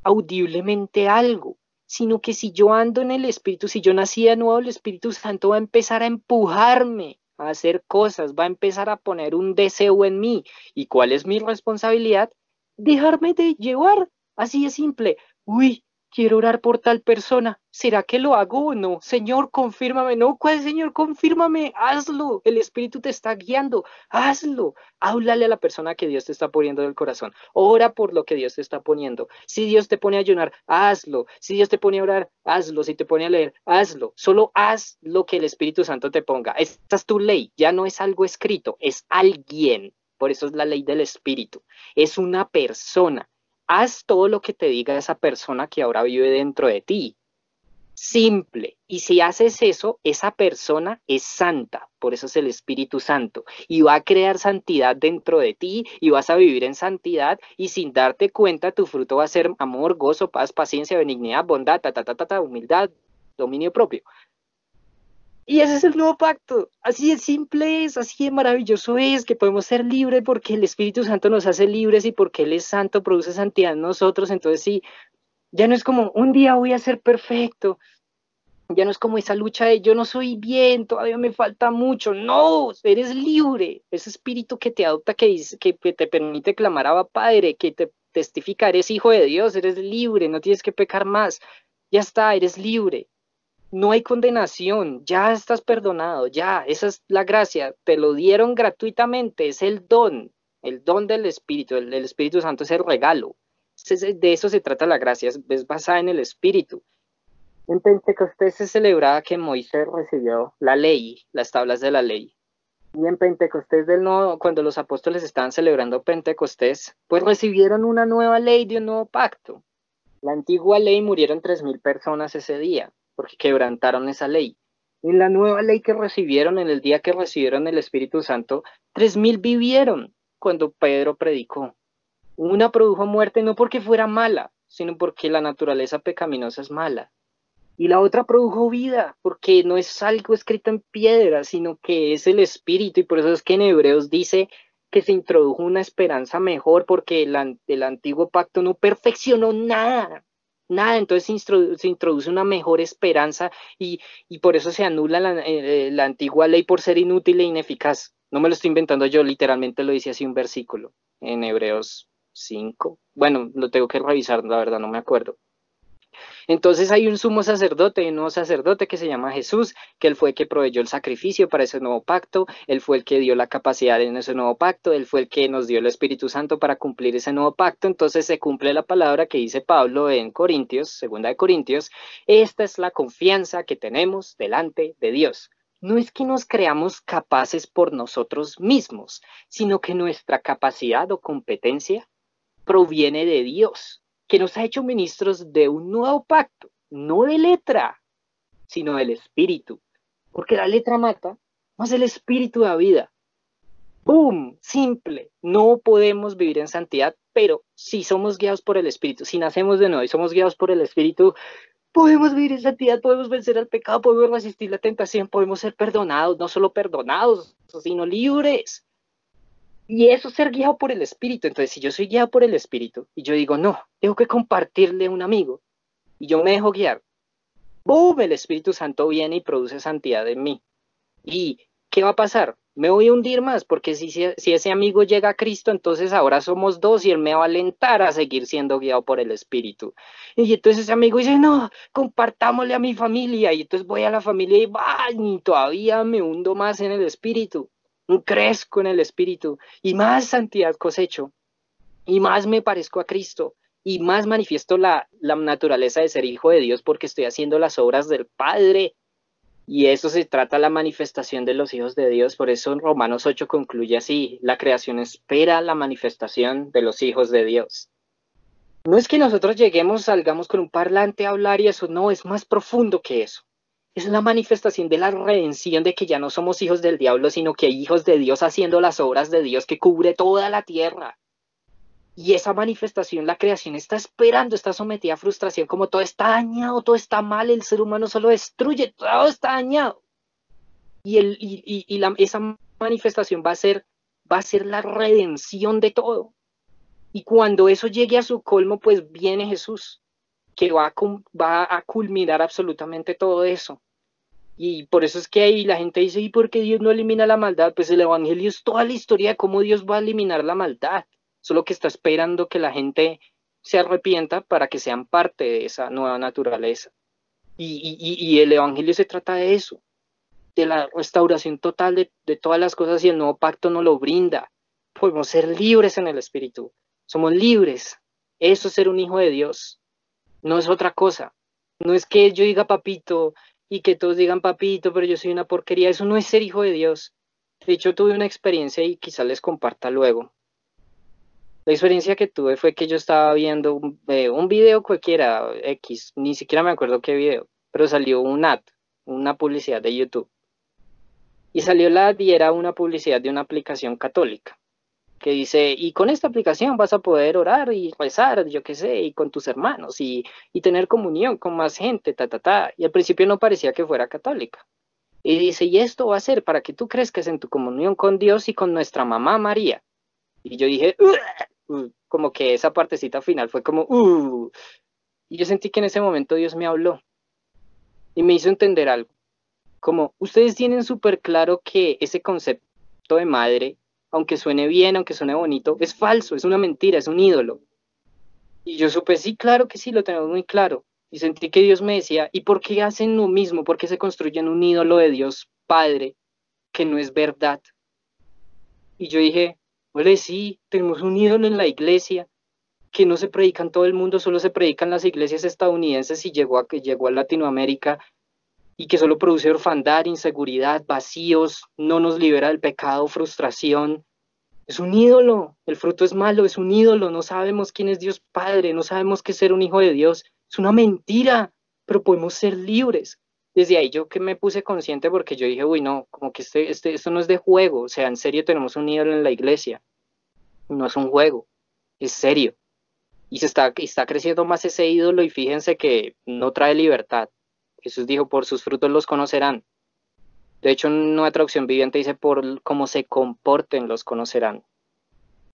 audiblemente algo, sino que si yo ando en el Espíritu, si yo nací de nuevo, el Espíritu Santo va a empezar a empujarme a hacer cosas, va a empezar a poner un deseo en mí. ¿Y cuál es mi responsabilidad? Dejarme de llevar. Así de simple. Uy, quiero orar por tal persona. ¿Será que lo hago o no? Señor, confírmame. No, ¿cuál Señor? Confírmame. Hazlo. El Espíritu te está guiando. Hazlo. Háblale a la persona que Dios te está poniendo del corazón. Ora por lo que Dios te está poniendo. Si Dios te pone a ayunar, hazlo. Si Dios te pone a orar, hazlo. Si te pone a leer, hazlo. Solo haz lo que el Espíritu Santo te ponga. Esta es tu ley. Ya no es algo escrito, es alguien. Por eso es la ley del Espíritu. Es una persona haz todo lo que te diga esa persona que ahora vive dentro de ti. simple. Y si haces eso, esa persona es santa, por eso es el Espíritu Santo, y va a crear santidad dentro de ti y vas a vivir en santidad y sin darte cuenta tu fruto va a ser amor, gozo, paz, paciencia, benignidad, bondad, ta, ta, ta, ta, humildad, dominio propio. Y ese es el nuevo pacto. Así de simple es, así de maravilloso es, que podemos ser libres porque el Espíritu Santo nos hace libres y porque Él es santo, produce santidad en nosotros. Entonces sí, ya no es como un día voy a ser perfecto. Ya no es como esa lucha de yo no soy bien, todavía me falta mucho. No, eres libre. Ese espíritu que te adopta, que, que te permite clamar a Padre, que te testifica, eres hijo de Dios, eres libre, no tienes que pecar más. Ya está, eres libre. No hay condenación, ya estás perdonado, ya, esa es la gracia, te lo dieron gratuitamente, es el don, el don del Espíritu, el, Espíritu Santo es el regalo. De eso se trata la gracia, es, basada en el Espíritu. En Pentecostés se celebraba que Moisés recibió la ley, las tablas de la ley. Y en Pentecostés del nuevo, cuando los apóstoles estaban celebrando Pentecostés, pues recibieron una nueva ley de un nuevo pacto. La antigua ley murieron tres mil personas ese día, porque quebrantaron esa ley. En la nueva ley que recibieron, en el día que recibieron el Espíritu Santo, tres mil vivieron cuando Pedro predicó. Una produjo muerte no porque fuera mala, sino porque la naturaleza pecaminosa es mala. Y la otra produjo vida, porque no es algo escrito en piedra, sino que es el Espíritu. Y por eso es que en Hebreos dice que se introdujo una esperanza mejor, porque el, el antiguo pacto no perfeccionó nada. Nada, entonces se, introduce una mejor esperanza y, por eso se anula la, eh, la antigua ley por ser inútil e ineficaz. No me lo estoy inventando yo, literalmente lo dice así un versículo en Hebreos 5. Bueno, lo tengo que revisar, la verdad, no me acuerdo. Entonces hay un sumo sacerdote, un nuevo sacerdote que se llama Jesús, que él fue el que proveyó el sacrificio para ese nuevo pacto, él fue el que dio la capacidad en ese nuevo pacto, él fue el que nos dio el Espíritu Santo para cumplir ese nuevo pacto. Entonces se cumple la palabra que dice Pablo en Corintios, segunda de Corintios, esta es la confianza que tenemos delante de Dios no es que nos creamos capaces por nosotros mismos, sino que nuestra capacidad o competencia proviene de Dios, que nos ha hecho ministros de un nuevo pacto, no de letra, sino del espíritu, porque la letra mata, más el espíritu da vida. ¡Boom! Simple. No podemos vivir en santidad, pero si somos guiados por el Espíritu, si nacemos de nuevo y somos guiados por el Espíritu, podemos vivir en santidad, podemos vencer al pecado, podemos resistir la tentación, podemos ser perdonados, no solo perdonados, sino libres. Y eso es ser guiado por el Espíritu. Entonces, si yo soy guiado por el Espíritu y yo digo, no, tengo que compartirle a un amigo y yo me dejo guiar, ¡boom! El Espíritu Santo viene y produce santidad en mí. ¿Y qué va a pasar? Me voy a hundir más, porque si, si ese amigo llega a Cristo, entonces ahora somos dos y él me va a alentar a seguir siendo guiado por el Espíritu. Y entonces ese amigo dice, no, compartámosle a mi familia. Y entonces voy a la familia y, va, y todavía me hundo más en el Espíritu crezco en el Espíritu y más santidad cosecho y más me parezco a Cristo y más manifiesto la, la naturaleza de ser hijo de Dios porque estoy haciendo las obras del Padre. Y eso se trata la manifestación de los hijos de Dios. Por eso en Romanos 8 concluye así, la creación espera la manifestación de los hijos de Dios. No es que nosotros lleguemos, salgamos con un parlante a hablar y eso, no, es más profundo que eso es la manifestación de la redención de que ya no somos hijos del diablo, sino que hijos de Dios haciendo las obras de Dios que cubre toda la tierra. Y esa manifestación, la creación está esperando, está sometida a frustración, como todo está dañado, todo está mal, el ser humano solo destruye, todo está dañado. Y, y, la, esa manifestación va a, ser, va a ser la redención de todo. Y cuando eso llegue a su colmo, pues viene Jesús que va a, va a culminar absolutamente todo eso. Y por eso es que ahí la gente dice, ¿y por qué Dios no elimina la maldad? Pues el Evangelio es toda la historia de cómo Dios va a eliminar la maldad. Solo que está esperando que la gente se arrepienta para que sean parte de esa nueva naturaleza. Y, y, el Evangelio se trata de eso, de la restauración total de, de todas las cosas y el nuevo pacto nos lo brinda. Podemos ser libres en el Espíritu. Somos libres. Eso es ser un hijo de Dios no es otra cosa. No es que yo diga papito y que todos digan papito, pero yo soy una porquería. Eso no es ser hijo de Dios. De hecho, tuve una experiencia y quizás les comparta luego. La experiencia que tuve fue que yo estaba viendo un, eh, video cualquiera, X, ni siquiera me acuerdo qué video, pero salió un ad, una publicidad de YouTube. Y salió la ad y era una publicidad de una aplicación católica que dice, y con esta aplicación vas a poder orar y rezar, yo qué sé, y con tus hermanos, y, y tener comunión con más gente, ta, ta, ta. Y al principio no parecía que fuera católica. Y dice, y esto va a ser para que tú crezcas en tu comunión con Dios y con nuestra mamá María. Y yo dije, como que esa partecita final fue como, uh. y yo sentí que en ese momento Dios me habló y me hizo entender algo. Como ustedes tienen súper claro que ese concepto de madre, aunque suene bien, aunque suene bonito, es falso, es una mentira, es un ídolo. Y yo supe, sí, claro que sí, lo tenemos muy claro. Y sentí que Dios me decía, ¿y por qué hacen lo mismo? ¿Por qué se construyen un ídolo de Dios Padre que no es verdad? Y yo dije, Ole, sí, tenemos un ídolo en la iglesia que no se predica en todo el mundo, solo se predica en las iglesias estadounidenses y llegó a, llegó a Latinoamérica y que solo produce orfandad, inseguridad, vacíos, no nos libera del pecado, frustración. Es un ídolo, el fruto es malo, es un ídolo, no sabemos quién es Dios Padre, no sabemos qué es ser un hijo de Dios, es una mentira, pero podemos ser libres. Desde ahí yo que me puse consciente porque yo dije, uy, no, como que este, este, esto no es de juego, o sea, en serio tenemos un ídolo en la iglesia, no es un juego, es serio. Y se está, está creciendo más ese ídolo y fíjense que no trae libertad. Jesús dijo, por sus frutos los conocerán. De hecho, en una traducción viviente dice, por cómo se comporten los conocerán.